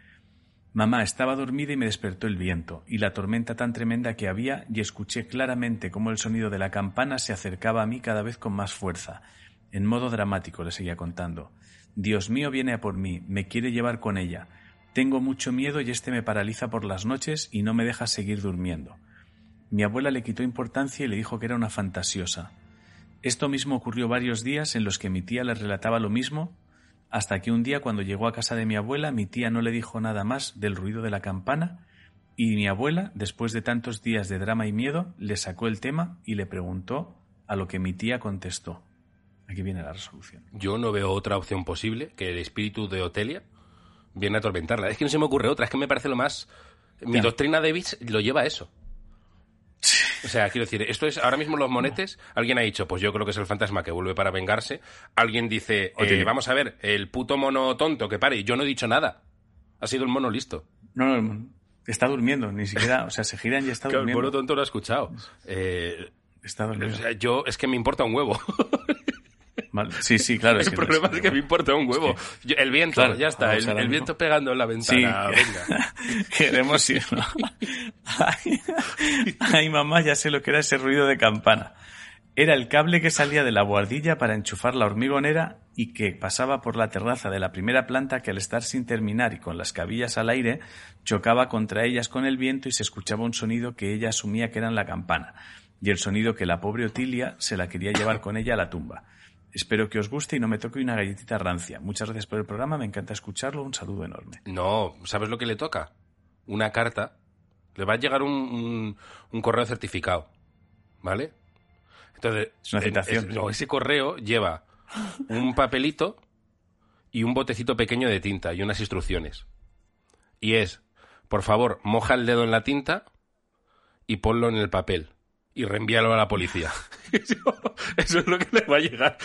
Mamá estaba dormida y me despertó el viento, y la tormenta tan tremenda que había, y escuché claramente cómo el sonido de la campana se acercaba a mí cada vez con más fuerza. En modo dramático le seguía contando. Dios mío viene a por mí, me quiere llevar con ella. Tengo mucho miedo y este me paraliza por las noches y no me deja seguir durmiendo. Mi abuela le quitó importancia y le dijo que era una fantasiosa. Esto mismo ocurrió varios días en los que mi tía le relataba lo mismo, hasta que un día cuando llegó a casa de mi abuela mi tía no le dijo nada más del ruido de la campana y mi abuela, después de tantos días de drama y miedo, le sacó el tema y le preguntó a lo que mi tía contestó. Aquí viene la resolución. Yo no veo otra opción posible que el espíritu de Otelia viene a atormentarla. Es que no se me ocurre otra, es que me parece lo más... Mi doctrina de Bits lo lleva a eso. O sea, quiero decir, esto es ahora mismo los monetes. Alguien ha dicho, pues yo creo que es el fantasma que vuelve para vengarse. Alguien dice, eh, vamos a ver, el puto mono tonto que pare. Yo no he dicho nada. Ha sido el mono listo. No, no, está durmiendo, ni siquiera, o sea, se giran y está durmiendo. El mono tonto lo ha escuchado. Eh, está durmiendo. O sea, yo, es que me importa un huevo. Sí, sí, claro. El problema es que me importa un huevo. el viento, ya está. El, viento pegando en la ventana. Venga. Queremos ir. Ay, mamá, ya sé lo que era ese ruido de campana. Era el cable que salía de la guardilla para enchufar la hormigonera y que pasaba por la terraza de la primera planta que al estar sin terminar y con las cabillas al aire chocaba contra ellas con el viento y se escuchaba un sonido que ella asumía que era la campana y el sonido que la pobre Otilia se la quería llevar con ella a la tumba. Espero que os guste y no me toque una galletita rancia. Muchas gracias por el programa, me encanta escucharlo. Un saludo enorme. No, ¿sabes lo que le toca? Una carta. Le va a llegar un, correo certificado. ¿Vale? Entonces, es una citación. ese correo lleva un papelito y un botecito pequeño de tinta y unas instrucciones. Y es, por favor, moja el dedo en la tinta y ponlo en el papel y reenvíalo a la policía. Eso, es lo que le va a llegar.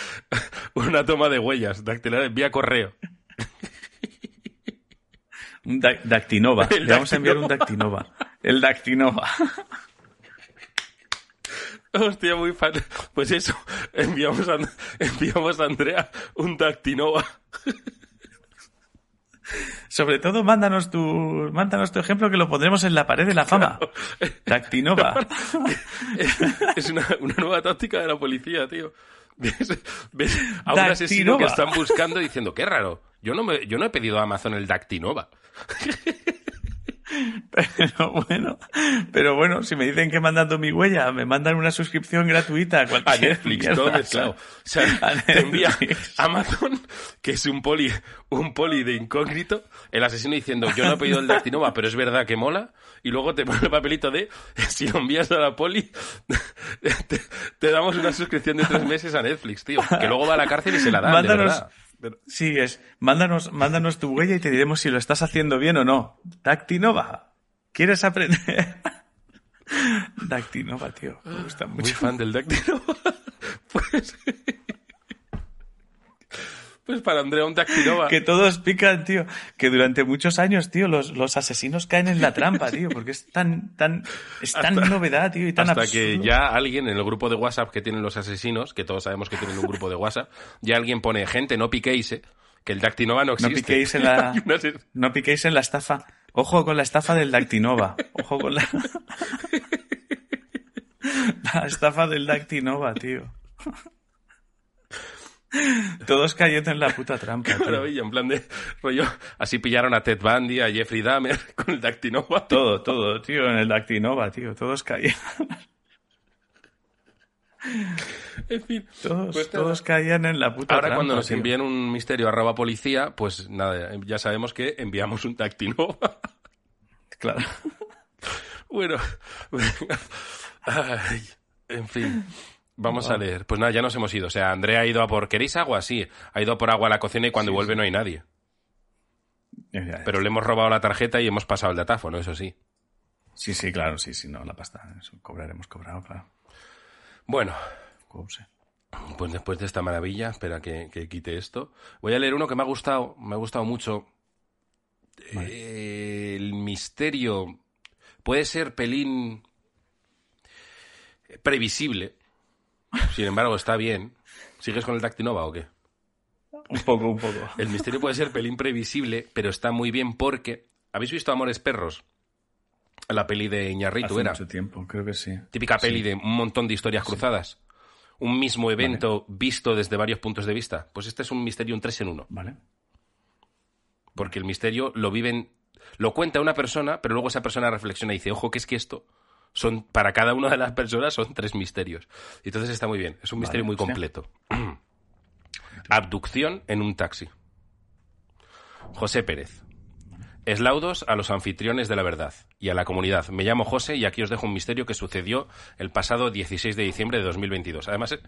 Una toma de huellas dactilares vía correo. Un dactinova. Le vamos a enviar un dactinova. El dactinova. Hostia, muy fan. Pues eso, enviamos a, enviamos a Andrea un Dactinova. Sobre todo, mándanos tu, mándanos tu ejemplo que lo pondremos en la pared de la fama. Dactinova. Es una, una nueva táctica de la policía, tío. ¿Ves, ves a un asesino que están buscando diciendo, qué raro, yo no, me, yo no he pedido a Amazon el Dactinova. Pero bueno, pero bueno, si me dicen que mandando mi huella, me mandan una suscripción gratuita a, a Netflix, todo mezclado. O sea, te envía Amazon, que es un poli, un poli de incógnito, el asesino diciendo, yo no he pedido el Dactinova, pero es verdad que mola, y luego te pone el papelito de, si lo envías a la poli, te, te damos una suscripción de tres meses a Netflix, tío, que luego va a la cárcel y se la dan, Mándanos, de verdad. Sí, es, mándanos, mándanos tu huella y te diremos si lo estás haciendo bien o no. Dactinova, ¿quieres aprender? Dactinova, tío, me gusta mucho. Muy fan del Dactinova. Pues, pues para Andrea un Dactinova. Que todos pican, tío. Que durante muchos años, tío, los, los asesinos caen en la trampa, tío, porque es tan, tan, es tan Hasta- novedad, tío, y tan Hasta absurdo. que ya alguien en el grupo de WhatsApp que tienen los asesinos, que todos sabemos que tienen un grupo de WhatsApp, ya alguien pone, gente, no piquéis, eh, que el Dactinova no No existe. piquéis en la, no piquéis en la estafa. Ojo con la estafa del Dactinova. Ojo con la, la estafa del Dactinova, tío. Todos cayendo en la puta trampa, Qué tío. maravilla, en plan de rollo. Así pillaron a Ted Bundy, a Jeffrey Dahmer con el Dactinova. Todo, todo, tío, en el Dactinova, tío. Todos caían. En fin. Todos, Pues todos caían en la puta Ahora trampa, cuando nos tío. envíen un misterio arroba policía, pues nada, ya sabemos que enviamos un Dactinova. Claro. Bueno. Ay, en fin. Vamos a leer. Pues nada, ya nos hemos ido. O sea, Andrea ha ido a por... ¿Queréis agua? Sí. Ha ido por agua a la cocina y cuando Sí, vuelve sí. no hay nadie. Pero le hemos robado la tarjeta y hemos pasado el datáfono, eso sí. Sí, sí, claro, sí, sí, no, la pasta. Eso cobraremos cobrado, claro. Bueno, pues después de esta maravilla, espera que, que quite esto. Voy a leer uno que me ha gustado, me ha gustado mucho. Eh, el misterio puede ser pelín previsible. Sin embargo, está bien. ¿Sigues con el Dactinova o qué? Un poco, un poco. El misterio puede ser pelín previsible, pero está muy bien porque... ¿Habéis visto Amores Perros? La peli de Iñarritu Hace era. mucho tiempo, creo que sí. Típica peli de un montón de historias cruzadas. Un mismo evento visto desde varios puntos de vista. Pues este es un misterio un 3 en 1. ¿Vale? Porque el misterio lo viven... Lo cuenta una persona, pero luego esa persona reflexiona y dice, ojo, que es que esto... Son, para cada una de las personas son tres misterios. Y entonces está muy bien. Es un misterio muy completo. Abducción en un taxi. José Pérez. Eslaudos a los anfitriones de la verdad y a la comunidad. Me llamo José y aquí os dejo un misterio que sucedió el pasado 16 de diciembre de 2022. Además, eh,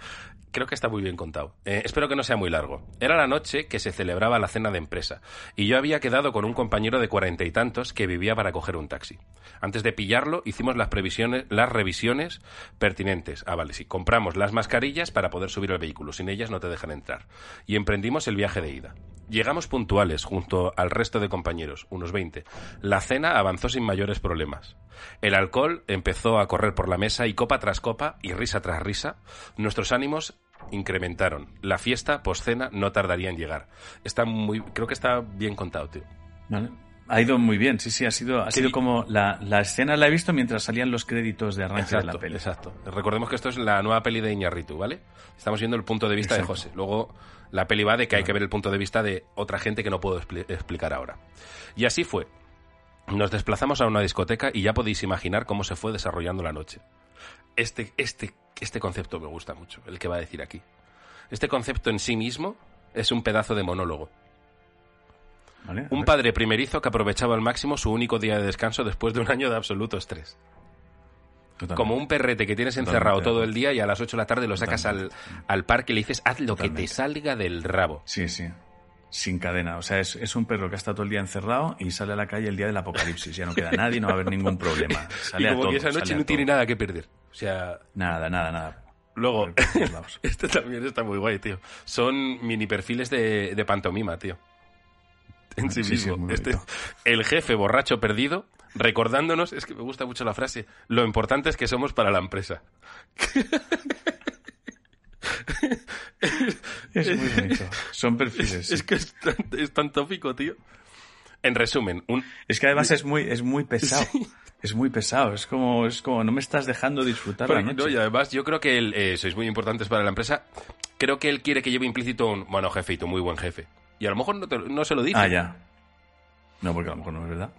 creo que está muy bien contado. Eh, espero que no sea muy largo. Era la noche que se celebraba la cena de empresa y yo había quedado con un compañero de cuarenta y tantos que vivía para coger un taxi. Antes de pillarlo, hicimos las, previsiones, las revisiones pertinentes. Ah, vale, sí. Compramos las mascarillas para poder subir al vehículo. Sin ellas no te dejan entrar. Y emprendimos el viaje de ida. Llegamos puntuales junto al resto de compañeros, unos 20. La cena avanzó sin mayores problemas. El alcohol empezó a correr por la mesa y copa tras copa y risa tras risa, nuestros ánimos incrementaron. La fiesta postcena no tardaría en llegar. Está muy, creo que está bien contado, tío. Vale. Ha ido muy bien, sí, sí, ha sido, ha Sí. sido como la, la escena la he visto mientras salían los créditos de arranque de la peli. exacto. Recordemos que esto es la nueva peli de Iñarritu, ¿vale? Estamos viendo el punto de vista Exacto. de José. Luego la peli va de que hay que ver el punto de vista de otra gente que no puedo expli- explicar ahora. Y así fue. Nos desplazamos a una discoteca y ya podéis imaginar cómo se fue desarrollando la noche. Este, este, este concepto me gusta mucho, el que va a decir aquí. Este concepto en sí mismo es un pedazo de monólogo. Un padre primerizo que aprovechaba al máximo su único día de descanso después de un año de absoluto estrés. Totalmente. Como un perrete que tienes encerrado todo el día y a las 8 de la tarde lo sacas al, al parque y le dices, haz lo que te salga del rabo. Sí, sí. Sin cadena. O sea, es, es un perro que ha estado todo el día encerrado y sale a la calle el día del apocalipsis. Ya no queda nadie, no va a haber ningún problema. Sale y a como todo, que esa noche a no tiene nada que perder. O sea, Nada, nada, nada. luego, este también está muy guay, tío. Son mini perfiles de, de pantomima, tío. En sí mismo. Este- el jefe borracho perdido recordándonos, es que me gusta mucho la frase, lo importante es que somos para la empresa. es muy bonito. Son perfiles. Es que es tan, es tan tópico, tío. En resumen, un... Es que además es muy, es muy pesado. Es muy pesado. Es como, es como, no me estás dejando disfrutar la noche. No, y además yo creo que él, eh, sois muy importantes para la empresa. Creo que él quiere que lleve implícito un, bueno, jefe y tú muy buen jefe. Y a lo mejor no, te- no se lo dice. Ah, ya. No, porque a lo mejor no es verdad.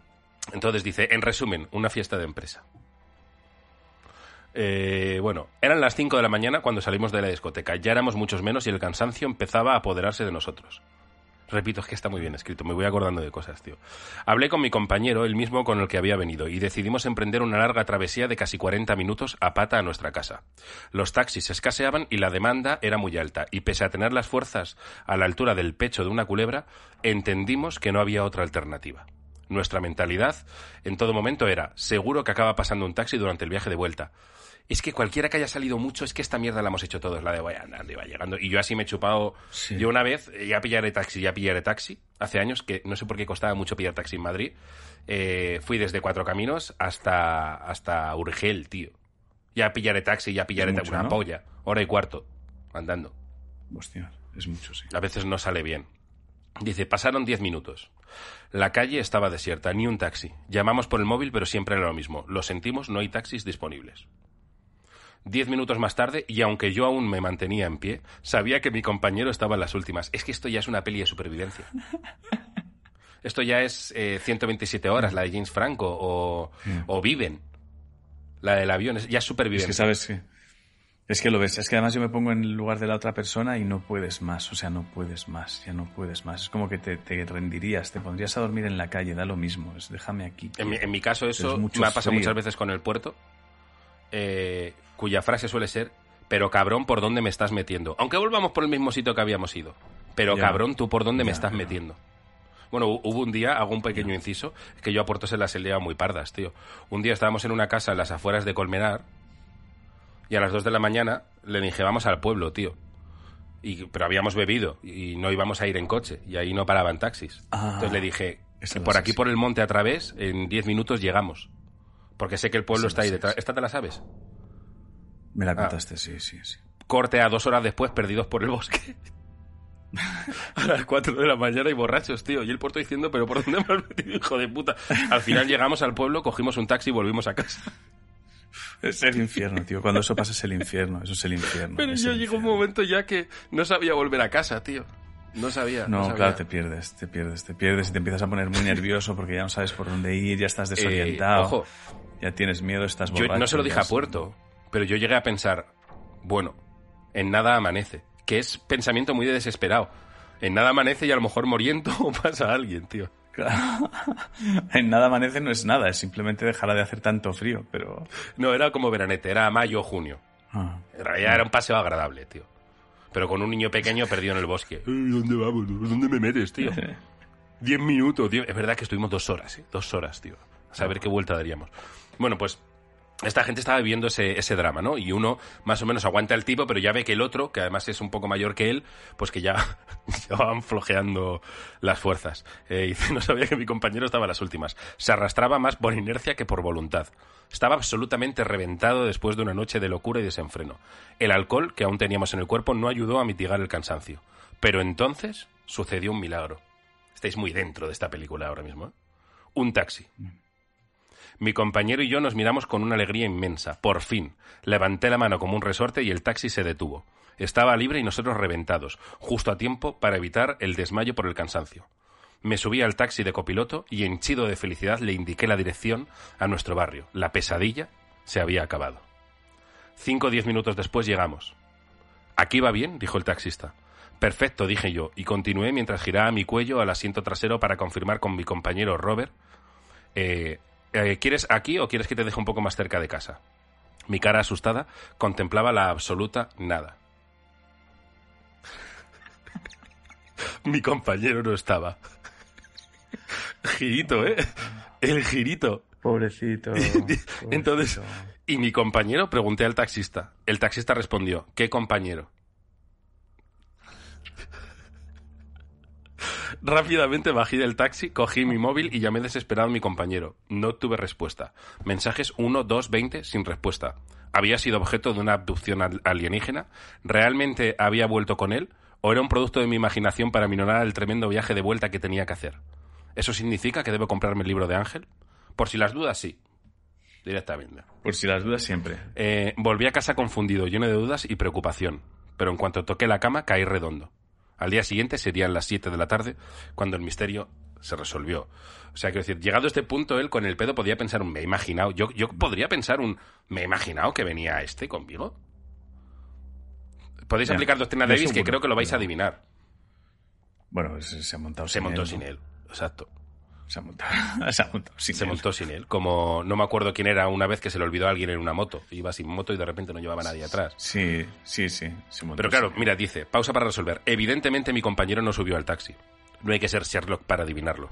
Entonces dice, en resumen, una fiesta de empresa. Eh, bueno, eran las 5 de la mañana cuando salimos de la discoteca. Ya éramos muchos menos y el cansancio empezaba a apoderarse de nosotros. Repito, es que está muy bien escrito, me voy acordando de cosas, tío. Hablé con mi compañero, el mismo con el que había venido, y decidimos emprender una larga travesía de casi 40 minutos a pata a nuestra casa. Los taxis escaseaban y la demanda era muy alta, y pese a tener las fuerzas a la altura del pecho de una culebra, entendimos que no había otra alternativa. Nuestra mentalidad en todo momento era, seguro que acaba pasando un taxi durante el viaje de vuelta. Es que cualquiera que haya salido mucho, es que esta mierda la hemos hecho todos, la de voy andando y va llegando. Y yo así me he chupado. Sí. Yo una vez, eh, ya pillaré taxi, ya pillaré taxi, hace años, que no sé por qué costaba mucho pillar taxi en Madrid. Eh, fui desde Cuatro Caminos hasta, hasta Urgel, tío. Ya pillaré taxi, ya pillaré mucho, una ¿no? polla. Hora y cuarto, andando. Hostia, es mucho, sí. A veces no sale bien. Dice, pasaron 10 minutos. La calle estaba desierta, ni un taxi. Llamamos por el móvil, pero siempre era lo mismo. Lo sentimos, no hay taxis disponibles. Diez minutos más tarde, y aunque yo aún me mantenía en pie, sabía que mi compañero estaba en las últimas. Es que esto ya es una peli de supervivencia. Esto ya es eh, 127 horas, la de James Franco, o, o Viven, la del avión. Es- ya es Es supervivencia. que sabes que. Es que lo ves. Es que además yo me pongo en el lugar de la otra persona y no puedes más. O sea, no puedes más. Ya no puedes más. Es como que te, te rendirías, te pondrías a dormir en la calle. Da lo mismo. Es déjame aquí. En mi, en mi caso eso es me ha pasado muchas veces con el puerto, eh, cuya frase suele ser, pero cabrón, ¿por dónde me estás metiendo? Aunque volvamos por el mismo sitio que habíamos ido. Pero Ya. cabrón, ¿tú por dónde me estás ya. metiendo? Bueno, hu- hubo un día, hago un pequeño inciso, que yo a Puerto se las he liado muy pardas, tío. Un día estábamos en una casa en las afueras de Colmenar y a las 2 de la mañana le dije, vamos al pueblo, tío. Y, pero habíamos bebido y no íbamos a ir en coche y ahí no paraban taxis. Ah, Entonces le dije, por aquí por el monte a través, en 10 minutos llegamos. Porque sé que el pueblo está ahí detrás. ¿Esta te la sabes? Me la Ah. contaste, sí, sí, sí. Corte a dos horas después, perdidos por el bosque. a las 4 de la mañana y borrachos, tío. Y el puerto diciendo, pero ¿por dónde me has metido, hijo de puta? Al final llegamos al pueblo, cogimos un taxi y volvimos a casa. Es el infierno, tío. Cuando eso pasa es el infierno. Eso es el infierno. Pero yo llegó un momento ya que no sabía volver a casa, tío. No sabía. No, sabía. claro, te pierdes, te pierdes, te pierdes y te empiezas a poner muy nervioso porque ya no sabes por dónde ir, ya estás Eh, desorientado, ojo, ya tienes miedo, estás Yo borracho. no se lo dije a Puerto, pero yo llegué a pensar, bueno, en nada amanece, que es pensamiento muy de desesperado. En nada amanece y a lo mejor moriendo o pasa alguien, tío. Claro. en nada amanece no es nada, es simplemente dejará de hacer tanto frío, pero... No, era como veranete, era mayo o junio. Ah, En realidad era un paseo agradable, tío. Pero con un niño pequeño perdido en el bosque. ¿Dónde vamos? ¿Dónde me metes, tío? Diez minutos, tío. Es verdad que estuvimos dos horas, ¿eh? Dos horas, tío. A saber qué vuelta daríamos. Bueno, pues esta gente estaba viviendo ese, ese drama, ¿no? Y uno más o menos aguanta el tipo, pero ya ve que el otro, que además es un poco mayor que él, pues que ya, ya van flojeando las fuerzas. Eh, dice, no sabía que mi compañero estaba a las últimas. Se arrastraba más por inercia que por voluntad. Estaba absolutamente reventado después de una noche de locura y desenfreno. El alcohol que aún teníamos en el cuerpo no ayudó a mitigar el cansancio. Pero entonces sucedió un milagro. Estáis muy dentro de esta película ahora mismo, ¿eh? Un taxi. Mi compañero y yo nos miramos con una alegría inmensa. Por fin. Levanté la mano como un resorte y el taxi se detuvo. Estaba libre y nosotros reventados, justo a tiempo para evitar el desmayo por el cansancio. Me subí al taxi de copiloto y henchido de felicidad le indiqué la dirección a nuestro barrio. La pesadilla se había acabado. Cinco o diez minutos después llegamos. ¿Aquí va bien? dijo el taxista. Perfecto, dije yo, y continué mientras giraba mi cuello al asiento trasero para confirmar con mi compañero Robert eh, eh, ¿Quieres aquí o quieres que te deje un poco más cerca de casa? Mi cara asustada contemplaba la absoluta nada. Mi compañero no estaba. Girito, ¿eh? El girito. Pobrecito. Entonces, ¿y mi compañero? Pregunté al taxista. El taxista respondió, ¿qué compañero? Rápidamente bajé del taxi, cogí mi móvil y llamé desesperado a mi compañero. No tuve respuesta. Mensajes 1, 2, 20 sin respuesta. ¿Había sido objeto de una abducción al- alienígena? ¿Realmente había vuelto con él? ¿O era un producto de mi imaginación para minorar el tremendo viaje de vuelta que tenía que hacer? ¿Eso significa que debo comprarme el libro de Ángel? Por si las dudas, sí. Directamente. Por si las dudas, siempre. Eh, volví a casa confundido, lleno de dudas y preocupación. Pero en cuanto toqué la cama, caí redondo. Al día siguiente serían las 7 de la tarde cuando el misterio se resolvió. O sea, quiero decir, llegado a este punto, él con el pedo podía pensar un me he imaginado. Yo, yo podría pensar un me he imaginado que venía este conmigo. Podéis Ya, aplicar Doctrina Davis, que creo que lo vais a adivinar. Bueno, se, se ha montado Se sin montó él, sin ¿no? él, exacto. Se ha montado, se ha montado sin Se él. montó sin él. Como no me acuerdo quién era una vez que se le olvidó a alguien en una moto. Iba sin moto y de repente no llevaba nadie atrás. Sí, sí, sí. se montó Pero claro, sin mira, dice, pausa para resolver. Evidentemente mi compañero no subió al taxi. No hay que ser Sherlock para adivinarlo.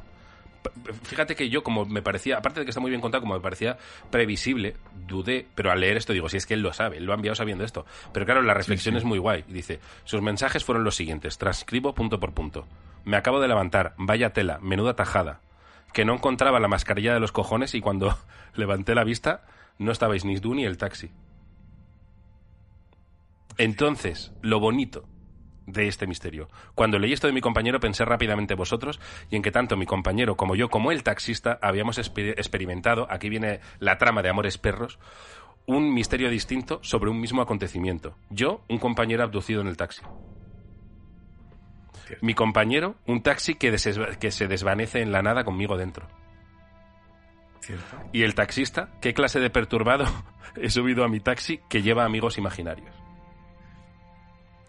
Fíjate que yo, como me parecía, aparte de que está muy bien contado, como me parecía previsible, dudé, pero al leer esto digo, si es que él lo sabe, él lo ha enviado sabiendo esto. Pero claro, la reflexión sí. es muy guay. Dice, sus mensajes fueron los siguientes, transcribo punto por punto. Me acabo de levantar, vaya tela, menuda tajada. Que no encontraba la mascarilla de los cojones y cuando levanté la vista no estabais ni tú ni el taxi. Entonces, lo bonito de este misterio. Cuando leí esto de mi compañero pensé rápidamente en vosotros y en que tanto mi compañero como yo, como el taxista, habíamos exper- experimentado, aquí viene la trama de Amores Perros, un misterio distinto sobre un mismo acontecimiento. Yo, un compañero abducido en el taxi. Mi compañero, un taxi que, se desvanece en la nada conmigo dentro. Cierto. Y el taxista, ¿qué clase de perturbado he subido a mi taxi que lleva amigos imaginarios?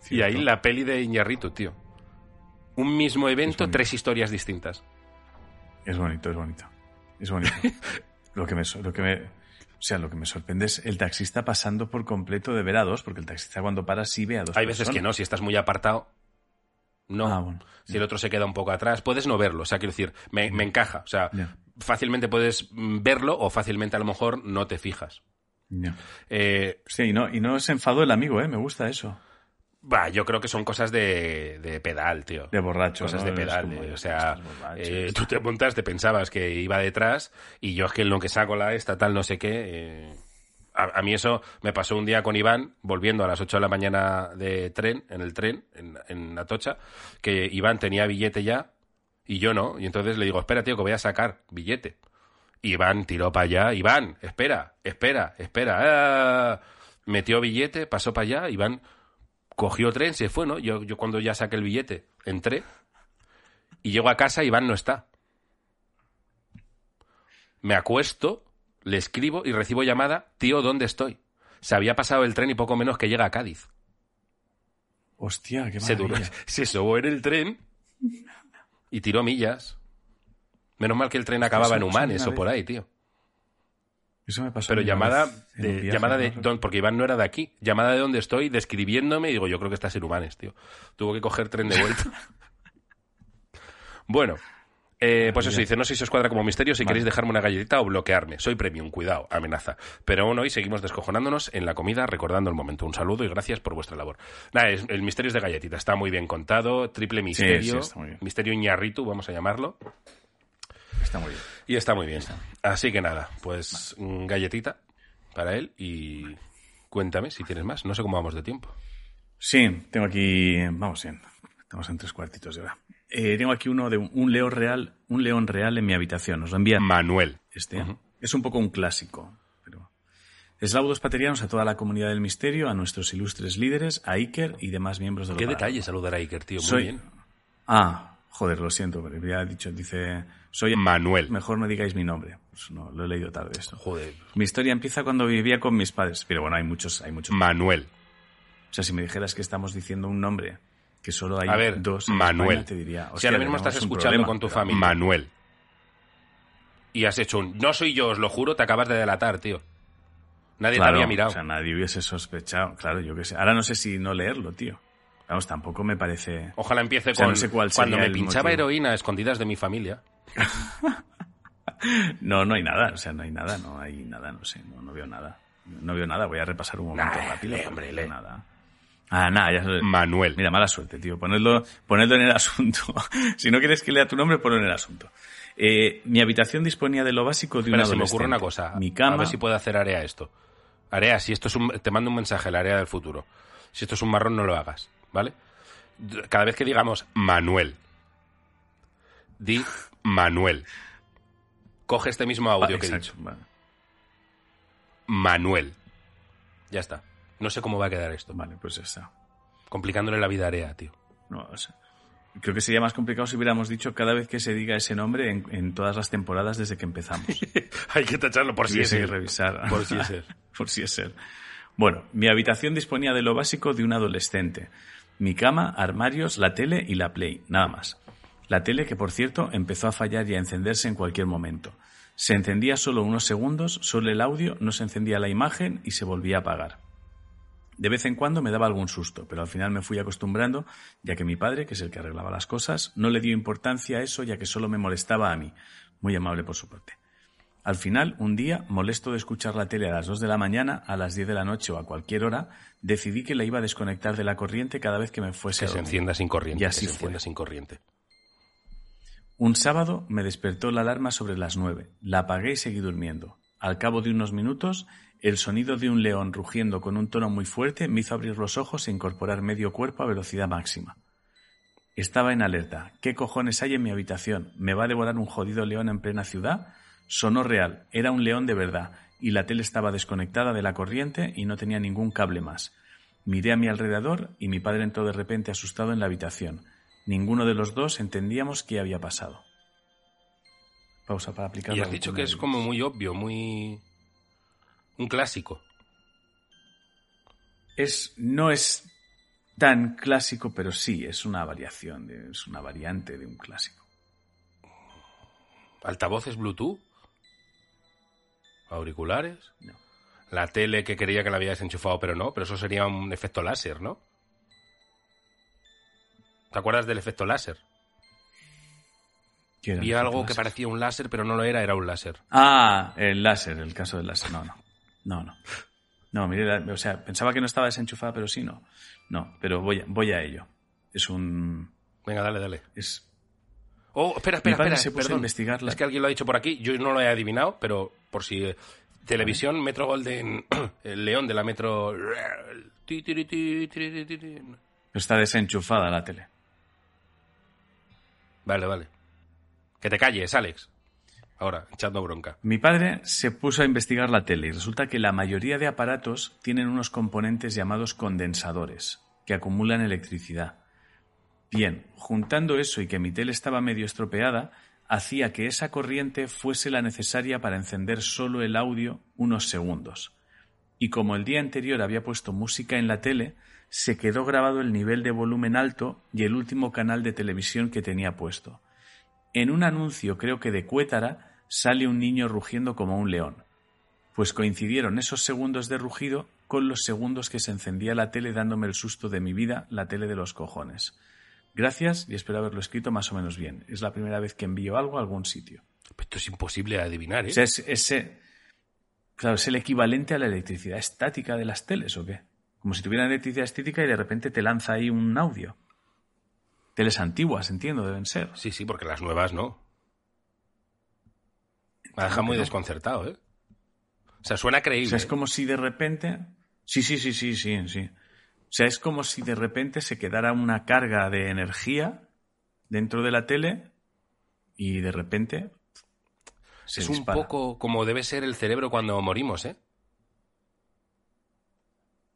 Y ahí la peli de Iñarritu, tío. Un mismo evento, tres historias distintas. Es bonito, es bonito. Es bonito. lo que me, lo que me, o sea, lo que me sorprende es el taxista pasando por completo de ver a dos, porque el taxista cuando para sí ve a dos Hay veces que no, si estás muy apartado, no. Ah, bueno. Si el otro se queda un poco atrás, puedes no verlo. O sea, quiero decir, me, me encaja. O sea, fácilmente puedes mm, verlo o fácilmente a lo mejor no te fijas. Eh, Hostia, y no, y no se enfadó el amigo, ¿eh? Me gusta eso. bah, yo creo que son cosas de, de pedal, tío. De borracho. cosas ¿no? de pedal. como, eh, o sea, eh, tú te montas, te pensabas que iba detrás y yo es que en lo que saco la esta, tal, no sé qué. A, a mí eso me pasó un día con Iván, volviendo a las 8 de la mañana de tren, en el tren, en, en Atocha, que Iván tenía billete ya y yo no. Y entonces le digo, espera, tío, que voy a sacar billete. Iván tiró para allá. Iván, espera, espera, espera. Ah. Metió billete, pasó para allá. Iván cogió tren, se fue, ¿no? Yo, yo cuando ya saqué el billete, entré. Y llego a casa, Iván no está. Me acuesto, le escribo y recibo llamada, tío, ¿dónde estoy? Se había pasado el tren y poco menos que llega a Cádiz. Hostia, qué Se, duró- se sobó en el tren y tiró millas. Menos mal que el tren acababa en Humanes o por ahí, tío. Eso me pasó. Pero llamada de, viaje, llamada de don- porque Iván no era de aquí. Llamada de donde estoy, describiéndome, y digo, yo creo que estás en Humanes, tío. Tuvo que coger tren de vuelta. bueno, eh, pues eso dice, no sé si os cuadra como misterio, si queréis dejarme una galletita o bloquearme. Soy premium, cuidado, amenaza. Pero aún hoy seguimos descojonándonos en la comida, recordando el momento. Un saludo y gracias por vuestra labor. Nada, es- el misterio es de galletita, está muy bien contado, triple misterio, sí, bien. misterio Iñarritu, vamos a llamarlo. Está muy bien. Y está muy bien. Así que nada, pues mm, galletita para él y cuéntame si tienes más. No sé cómo vamos de tiempo. Sí, tengo aquí. Vamos bien. Estamos en tres cuartitos de hora. Eh, tengo aquí uno de un, un león real, un león real en mi habitación. Os lo envía Manuel. este. Es un poco un clásico. Pero... Eslaudos paterianos a toda la comunidad del misterio, a nuestros ilustres líderes, a Iker y demás miembros del Qué detalle saludar a Iker, tío. Muy Soy- bien. Ah, joder, lo siento, pero ya he dicho, dice, soy Manuel. mejor no digáis mi nombre. Pues no, lo he leído tarde esto. Joder. Mi historia empieza cuando vivía con mis padres, pero bueno, hay muchos, hay muchos. Manuel. O sea, si me dijeras que estamos diciendo un nombre, que solo hay A ver, dos Manuel. España, te diría, si ahora mismo estás escuchando problema, con tu familia. Manuel. Y has hecho un... No soy yo, os lo juro, te acabas de delatar, tío. Nadie Claro, te había mirado. O sea, nadie hubiese sospechado. Claro, yo qué sé. Ahora no sé si no leerlo, tío. Vamos, tampoco me parece. Ojalá empiece O sea, con... no sé cuál cuando me pinchaba motivo. heroína a escondidas de mi familia. No, no hay nada. O sea, no hay nada, no hay nada, no sé. No, no veo nada. No veo nada. Voy a repasar un momento Nah, rápido. lee, pero hombre, no veo lee. nada. Ah, nada, ya sabes. Manuel. Mira, mala suerte, tío. Ponedlo, ponedlo en el asunto. si no quieres que lea tu nombre, ponlo en el asunto. Eh, mi habitación disponía de lo básico de una se me ocurre una cosa. Mi cama. A ver si puede hacer área esto. Area, si esto es un... Te mando un mensaje, la área del futuro. Si esto es un marrón, no lo hagas, ¿vale? Cada vez que digamos Manuel, di Manuel. Coge este mismo audio Ah, que he dicho. vale. Manuel. Ya está. No sé cómo va a quedar esto. Vale, pues ya está. Complicándole la vida a Area, tío. No, o sea, creo que sería más complicado si hubiéramos dicho cada vez que se diga ese nombre en, en todas las temporadas desde que empezamos. Hay que tacharlo por si es él. revisar. Por si es él. Por si es él. Bueno, mi habitación disponía de lo básico de un adolescente. Mi cama, armarios, la tele y la Play, nada más. La tele que, por cierto, empezó a fallar y a encenderse en cualquier momento. Se encendía solo unos segundos, solo el audio, no se encendía la imagen y se volvía a apagar. De vez en cuando me daba algún susto, pero al final me fui acostumbrando, ya que mi padre, que es el que arreglaba las cosas, no le dio importancia a eso, ya que solo me molestaba a mí. Muy amable por su parte. Al final, un día, molesto de escuchar la tele a las 2 de la mañana, a las 10 de la noche o a cualquier hora, decidí que la iba a desconectar de la corriente cada vez que me fuese Que a se encienda sin corriente. Y que así se fue. encienda sin corriente. Un sábado me despertó la alarma sobre las nueve. La apagué y seguí durmiendo. Al cabo de unos minutos, el sonido de un león rugiendo con un tono muy fuerte me hizo abrir los ojos e incorporar medio cuerpo a velocidad máxima. Estaba en alerta. ¿Qué cojones hay en mi habitación? ¿Me va a devorar un jodido león en plena ciudad? Sonó real. Era un león de verdad. Y la tele estaba desconectada de la corriente y no tenía ningún cable más. Miré a mi alrededor y mi padre entró de repente asustado en la habitación. Ninguno de los dos entendíamos qué había pasado. Pausa para aplicar. Y has dicho que es como muy obvio, muy... Un clásico. Es, no es tan clásico, pero sí, es una variación, de- es una variante de un clásico. ¿Altavoces Bluetooth? ¿Auriculares? No. La tele que quería que la habías enchufado, pero no, pero eso sería un efecto láser, ¿no? ¿Te acuerdas del efecto láser? ¿Qué era Vi algo que parecía un láser, pero no lo era, era un láser. Ah, el láser, el caso del láser. No, no. No, no. No, mire, o sea, pensaba que no estaba desenchufada, pero sí, no. No, pero voy a, voy a ello. Es un. Venga, dale, dale. Es, Oh, espera, espera, espera. se puso a investigar la- Es que alguien lo ha dicho por aquí. Yo no lo he adivinado, pero por si. eh, Televisión, Metro Golden, el León de la Metro. Está desenchufada la tele. Vale, vale. Que te calles, Alex. Ahora, echando bronca. Mi padre se puso a investigar la tele y resulta que la mayoría de aparatos tienen unos componentes llamados condensadores, que acumulan electricidad. Bien, juntando eso y que mi tele estaba medio estropeada, hacía que esa corriente fuese la necesaria para encender solo el audio unos segundos. Y como el día anterior había puesto música en la tele, se quedó grabado el nivel de volumen alto y el último canal de televisión que tenía puesto. En un anuncio, creo que de Cuétara, sale un niño rugiendo como un león. Pues coincidieron esos segundos de rugido con los segundos que se encendía la tele dándome el susto de mi vida, la tele de los cojones. Gracias y espero haberlo escrito más o menos bien. Es la primera vez que envío algo a algún sitio. Esto es imposible de adivinar, ¿eh? O sea, es, ese, claro, es el equivalente a la electricidad estática de las teles, ¿o qué? Como si tuvieran electricidad estática y de repente te lanza ahí un audio. Teles antiguas, entiendo, deben ser. Sí, sí, porque las nuevas no. Me deja muy desconcertado, ¿eh? O sea, suena O creíble. sea, es como si de repente. Sí, sí, sí, sí, sí, sí. O sea, es como si de repente se quedara una carga de energía dentro de la tele y de repente. Se es un poco como debe ser el cerebro cuando morimos, ¿eh?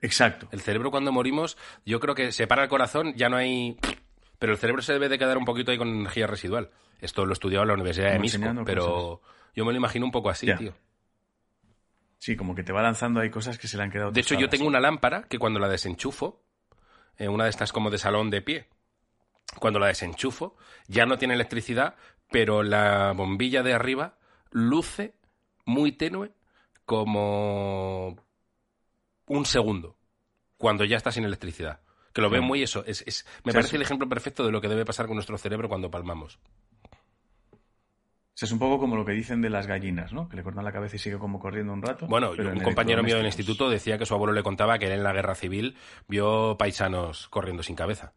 Exacto. El cerebro cuando morimos, yo creo que se para el corazón, ya no hay... Pero el cerebro se debe de quedar un poquito ahí con energía residual. Esto lo he estudiado en la Universidad de Misco, pero yo me lo imagino un poco así, Ya. tío. Sí, como que te va lanzando ahí cosas que se le han quedado. De hecho, yo tengo una lámpara que cuando la desenchufo, eh, una de estas como de salón de pie, cuando la desenchufo, ya no tiene electricidad, pero la bombilla de arriba luce muy tenue como un segundo, cuando ya está sin electricidad. Que lo veo muy eso. Es, es- me O sea, parece es- el ejemplo perfecto de lo que debe pasar con nuestro cerebro cuando palmamos. sea, es un poco como lo que dicen de las gallinas, ¿no? Que le cortan la cabeza y sigue como corriendo un rato. Bueno, un compañero mío del electrodomésticos- instituto decía que su abuelo le contaba que él en la guerra civil vio paisanos corriendo sin cabeza.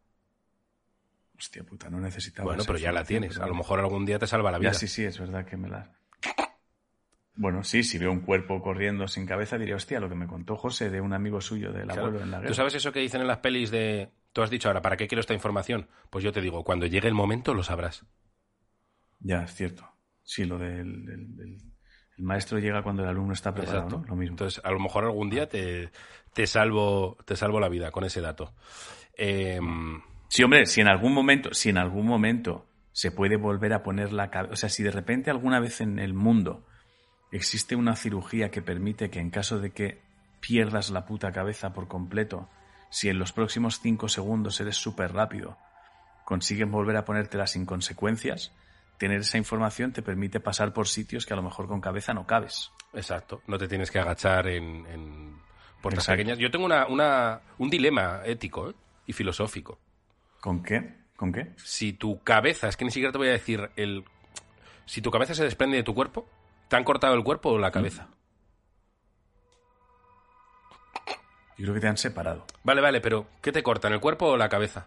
Hostia puta, no necesitaba. Bueno, pero ya la tienes. A lo mejor algún día te salva la vida. Ya, sí, sí, es verdad que me la... Bueno, sí, si veo un cuerpo corriendo sin cabeza, diría, hostia, lo que me contó José de un amigo suyo del Claro. abuelo en la guerra. ¿Tú sabes eso que dicen en las pelis de... Tú has dicho ahora, ¿para qué quiero esta información? Pues yo te digo, cuando llegue el momento lo sabrás. Ya, es cierto. Sí, lo del... del- del- El maestro llega cuando el alumno está preparado, Exacto. ¿no? Lo mismo. Entonces, a lo mejor algún día te, te, salvo, te salvo la vida con ese dato. Eh, Sí, hombre, si en algún momento, si en algún momento se puede volver a poner la cabeza, o sea, si de repente alguna vez en el mundo existe una cirugía que permite que en caso de que pierdas la puta cabeza por completo, si en los próximos cinco segundos eres súper rápido, consiguen volver a ponértela sin consecuencias, tener esa información te permite pasar por sitios que a lo mejor con cabeza no cabes. exacto. No te tienes que agachar en, en puertas Exacto. pequeñas. Yo tengo una, una- un dilema ético ¿eh? y filosófico. ¿Con qué? ¿Con qué? Si tu cabeza, es que ni siquiera te voy a decir el... Si tu cabeza se desprende de tu cuerpo, ¿te han cortado el cuerpo o la cabeza? Yo creo que te han separado. Vale, vale, pero ¿qué te cortan, el cuerpo o la cabeza?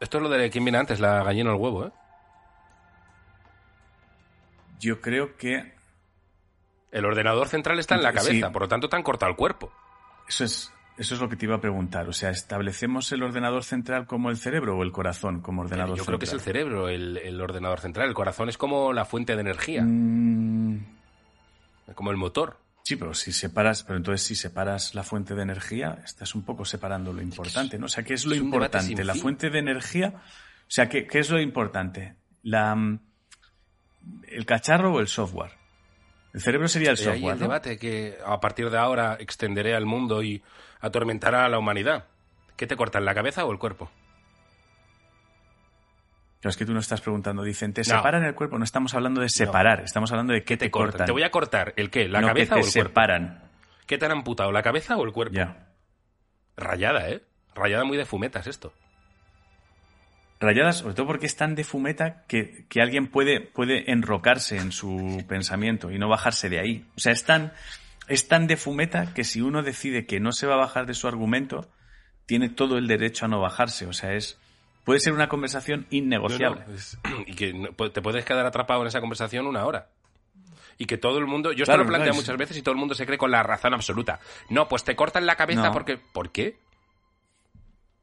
Esto es lo de quién viene antes, la gallina o el huevo, ¿eh? Yo creo que El ordenador central está en la Sí. cabeza, por lo tanto te han cortado el cuerpo. Eso es, eso es lo que te iba a preguntar. O sea, ¿establecemos el ordenador central como el cerebro o el corazón como ordenador Yo central? creo que es el cerebro, el, el ordenador central. El corazón es como la fuente de energía, Mm, como el motor. sí, pero si separas, pero entonces si separas la fuente de energía, estás un poco separando lo importante, ¿no? O sea, ¿qué es lo Es importante? La fuente de energía, o sea, ¿qué, qué es lo importante? La, mm, ¿El cacharro o el software? El cerebro sería el Y ahí software, el ¿no? debate que a partir de ahora extenderé al mundo y atormentará a la humanidad. ¿Qué te cortan, la cabeza o el cuerpo? Pero es que tú no estás preguntando, dicen, ¿te No. separan el cuerpo? No estamos hablando de separar, estamos hablando de qué te, cortan. Te voy a cortar el qué, la no cabeza que o el cuerpo. separan. ¿Qué te han amputado, la cabeza o el cuerpo? Ya. Rayada, ¿eh? Rayada muy de fumetas esto. Rayadas, sobre todo porque es tan de fumeta que, que alguien puede, puede enrocarse en su pensamiento y no bajarse de ahí. O sea, es tan, es tan de fumeta que si uno decide que no se va a bajar de su argumento, tiene todo el derecho a no bajarse. O sea, es, puede ser una conversación innegociable. No, no, es- y que no- te puedes quedar atrapado en esa conversación una hora. Y que todo el mundo, yo esto lo planteo muchas veces y todo el mundo se cree con la razón absoluta. No, pues te cortan la cabeza porque... ¿Por qué?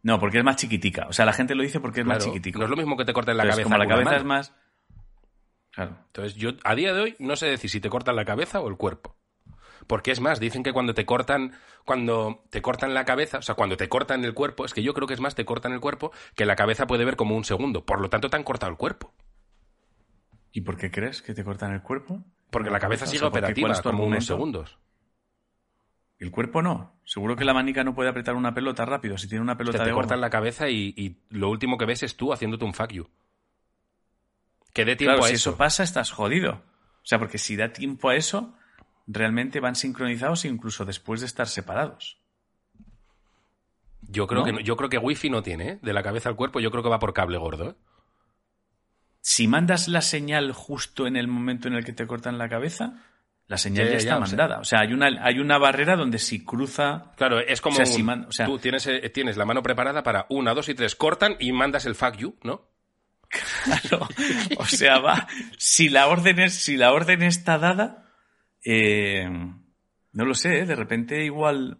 No, porque es más chiquitica. O sea, la gente lo dice porque es más Claro, chiquitico. no es lo mismo que te corten la Entonces, cabeza. como la cabeza es más... Claro. Entonces yo a día de hoy no sé decir si te cortan la cabeza o el cuerpo. Porque es más, dicen que cuando te cortan, cuando te cortan la cabeza, o sea, cuando te cortan el cuerpo, es que yo creo que es más te cortan el cuerpo que la cabeza puede ver como un segundo. Por lo tanto, te han cortado el cuerpo. ¿Y por qué crees que te cortan el cuerpo? Porque la cabeza O sea, sigue ¿por qué? ¿Cuál operativa como unos segundos. El cuerpo no. Seguro que la manica no puede apretar una pelota rápido si tiene una Te, pelota te de goma. cortan la cabeza y, y lo último que ves es tú haciéndote un fuck you. Que dé tiempo Claro, a si eso. eso pasa, estás jodido. O sea, porque si da tiempo a eso, realmente van sincronizados incluso después de estar separados. Yo creo ¿no? que yo creo que wifi no tiene, ¿eh? De la cabeza al cuerpo, yo creo que va por cable gordo, ¿eh? Si mandas la señal justo en el momento en el que te cortan la cabeza, la señal Ya, ya, ya, está ya, mandada. O sea, hay una, hay una barrera donde si cruza... Claro, es como O sea, si un- man- o sea- tú tienes, eh, tienes la mano preparada para una, dos y tres, cortan y mandas el fuck you, ¿no? Claro. O sea, va. Si la orden es, si la orden está dada, eh, no lo sé, ¿eh? de repente igual.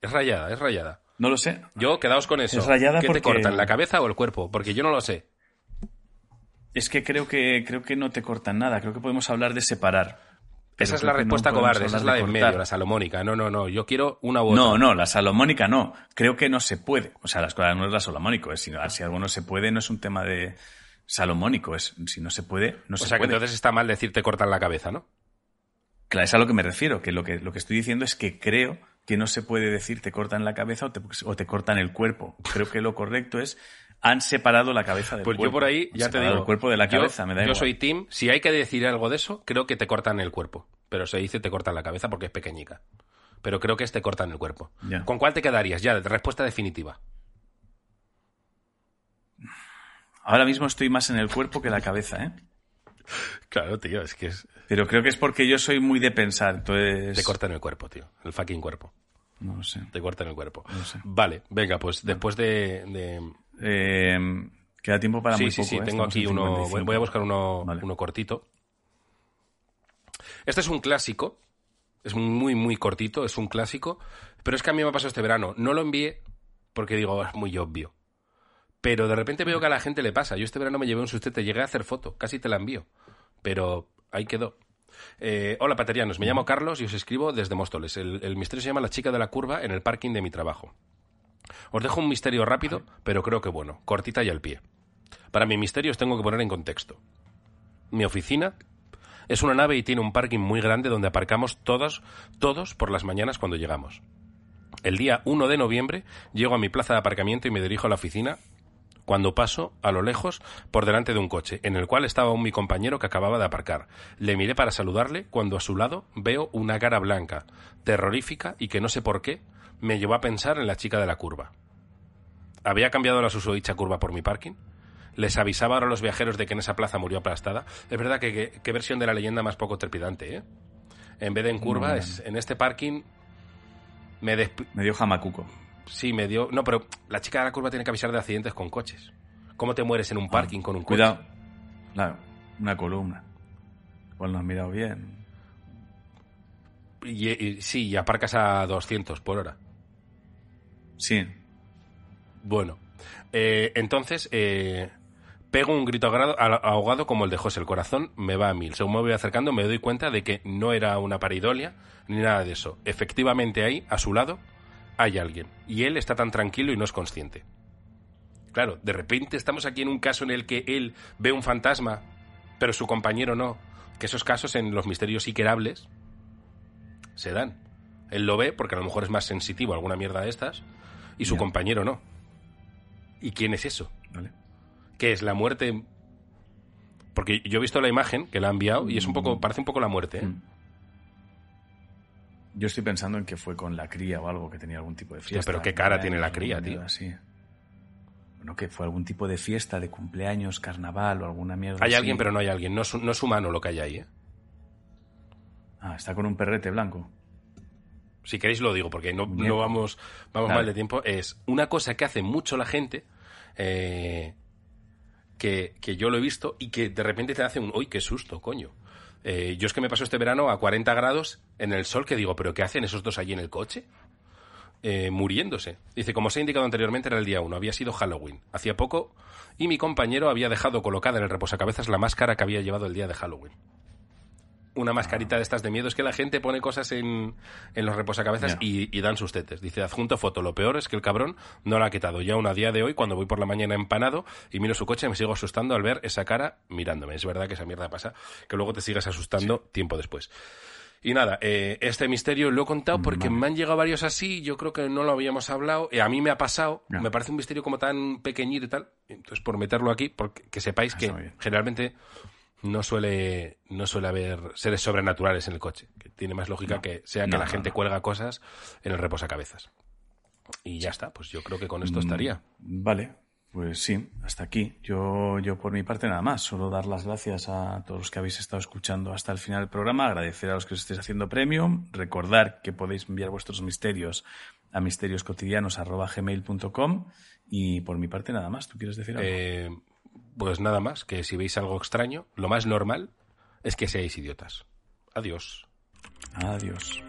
Es rayada, es rayada. No lo sé. Yo, quedaos con eso. Es rayada ¿Qué porque- te cortan, la cabeza o el cuerpo? Porque yo no lo sé. Es que creo que creo que no te cortan nada. Creo que podemos hablar de separar. Esa es la no respuesta cobarde, esa es la de en medio, la salomónica. No, no, no, yo quiero una u otra. No, no, la salomónica no. Creo que no se puede. O sea, las cosas no es la salomónico, es sino si algo no se puede, no es un tema de salomónico, es si no se puede, no o se sea que puede. entonces está mal decir te cortan la cabeza, ¿no? Claro, es a lo que me refiero, que lo que lo que estoy diciendo es que creo que no se puede decir te cortan la cabeza o te, o te cortan el cuerpo. Creo que lo correcto es han separado la cabeza del Pues cuerpo. yo por ahí, ya te digo. el cuerpo de la yo- cabeza, me da Yo igual. soy team, si hay que decir algo de eso, creo que te cortan el cuerpo. Pero se dice te cortan la cabeza porque es pequeñica. Pero creo que es te cortan el cuerpo. Ya. ¿Con cuál te quedarías? Ya, respuesta definitiva. Ahora mismo estoy más en el cuerpo que la cabeza, ¿eh? Claro, tío, es que es... Pero creo que es porque yo soy muy de pensar, entonces... Te cortan el cuerpo, tío. El fucking cuerpo. No sé. Te cortan el cuerpo. No sé. Vale, venga, pues después de... de- Eh, queda tiempo para sí, muy sí, poco. sí, ¿eh? tengo Estamos aquí uno... 55. Voy a buscar uno, Vale. uno cortito. Este es un clásico. Es muy, muy cortito, es un clásico. Pero es que a mí me ha pasado este verano. No lo envié porque digo, es muy obvio. Pero de repente veo que a la gente le pasa. Yo este verano me llevé un susto, te llegué a hacer foto, casi te la envío. Pero ahí quedó. Eh, hola, paterianos. Me llamo Carlos y os escribo desde Móstoles. El, el misterio se llama La chica de la curva en el parking de mi trabajo. Os dejo un misterio rápido, pero creo que bueno, cortita y al pie. Para mi misterio os tengo que poner en contexto. Mi oficina es una nave y tiene un parking muy grande donde aparcamos todos, todos por las mañanas cuando llegamos. El día 1 de noviembre llego a mi plaza de aparcamiento y me dirijo a la oficina cuando paso, a lo lejos, por delante de un coche, en el cual estaba un mi compañero que acababa de aparcar. Le miré para saludarle cuando a su lado veo una cara blanca, terrorífica y que no sé por qué me llevó a pensar en la chica de la curva. ¿Había cambiado la susodicha curva por mi parking? ¿Les avisaba ahora a los viajeros de que en esa plaza murió aplastada? Es verdad que que- qué versión de la leyenda más poco trepidante, ¿eh? En vez de en curva, No, es, en este parking me desp- Me dio jamacuco. Sí, me dio. No, pero la chica de la curva tiene que avisar de accidentes con coches. ¿Cómo te mueres en un parking con un coche? Cuidado. Claro, una columna. Igual no has mirado bien. Y, y- sí, y aparcas a 200 por hora. Sí. Bueno, eh, entonces eh, pego un grito ahogado como el de José. El corazón me va a mil. Según me voy acercando, me doy cuenta de que no era una paridolia ni nada de eso. Efectivamente, ahí, a su lado, hay alguien. Y él está tan tranquilo y no es consciente. Claro, de repente estamos aquí en un caso en el que él ve un fantasma, pero su compañero no. Que esos casos en los misterios iquerables se dan. Él lo ve porque a lo mejor es más sensitivo a alguna mierda de estas y su compañero no. ¿Y quién es eso? Vale. ¿Qué es la muerte? Porque yo he visto la imagen que la ha enviado y es un poco, Mm. parece un poco la muerte. ¿eh? Mm. Yo estoy pensando en que fue con la cría o algo, que tenía algún tipo de fiesta. pero qué cara tiene la cría, tío. así. Bueno, que fue algún tipo de fiesta, de cumpleaños, carnaval o alguna mierda Hay así. alguien, pero no hay alguien. No es, no es humano lo que hay ahí. ¿eh? Ah, está con un perrete blanco. Si queréis lo digo, porque no, no vamos, vamos Dale. mal de tiempo. Es una cosa que hace mucho la gente, eh, que, que yo lo he visto y que de repente te hace un, uy, qué susto, coño. Eh, yo es que me pasó este verano a 40 grados en el sol que digo, ¿pero qué hacen esos dos allí en el coche? Eh, muriéndose. Dice, como os he indicado anteriormente, era el día 1, había sido Halloween. Hacía poco y mi compañero había dejado colocada en el reposacabezas la máscara que había llevado el día de Halloween. Una mascarita de estas de miedo. Es que la gente pone cosas en, en los reposacabezas Ya. y, y dan sus tetes. Dice, adjunto foto. Lo peor es que el cabrón no la ha quitado. Y aún a día de hoy, cuando voy por la mañana empanado y miro su coche, me sigo asustando al ver esa cara mirándome. Es verdad que esa mierda pasa, que luego te sigues asustando tiempo después. Y nada, eh, este misterio lo he contado porque Vale. me han llegado varios así, yo creo que no lo habíamos hablado, eh, a mí me ha pasado, Ya. me parece un misterio como tan pequeñito y tal, entonces por meterlo aquí, porque que sepáis que Está bien. generalmente no suele, no suele haber seres sobrenaturales en el coche, que tiene más lógica No. que sea que la no, gente cuelga cosas en el reposacabezas. Y ya está, pues yo creo que con esto estaría. Mm, Vale, pues sí, hasta aquí. Yo, yo por mi parte nada más. Solo dar las gracias a todos los que habéis estado escuchando hasta el final del programa. Agradecer a los que os estéis haciendo premium. Recordar que podéis enviar vuestros misterios a misterioscotidianos.gmail.com y por mi parte nada más. ¿Tú quieres decir algo? Eh, pues nada más, que si veis algo extraño, lo más normal es que seáis idiotas. Adiós. Adiós.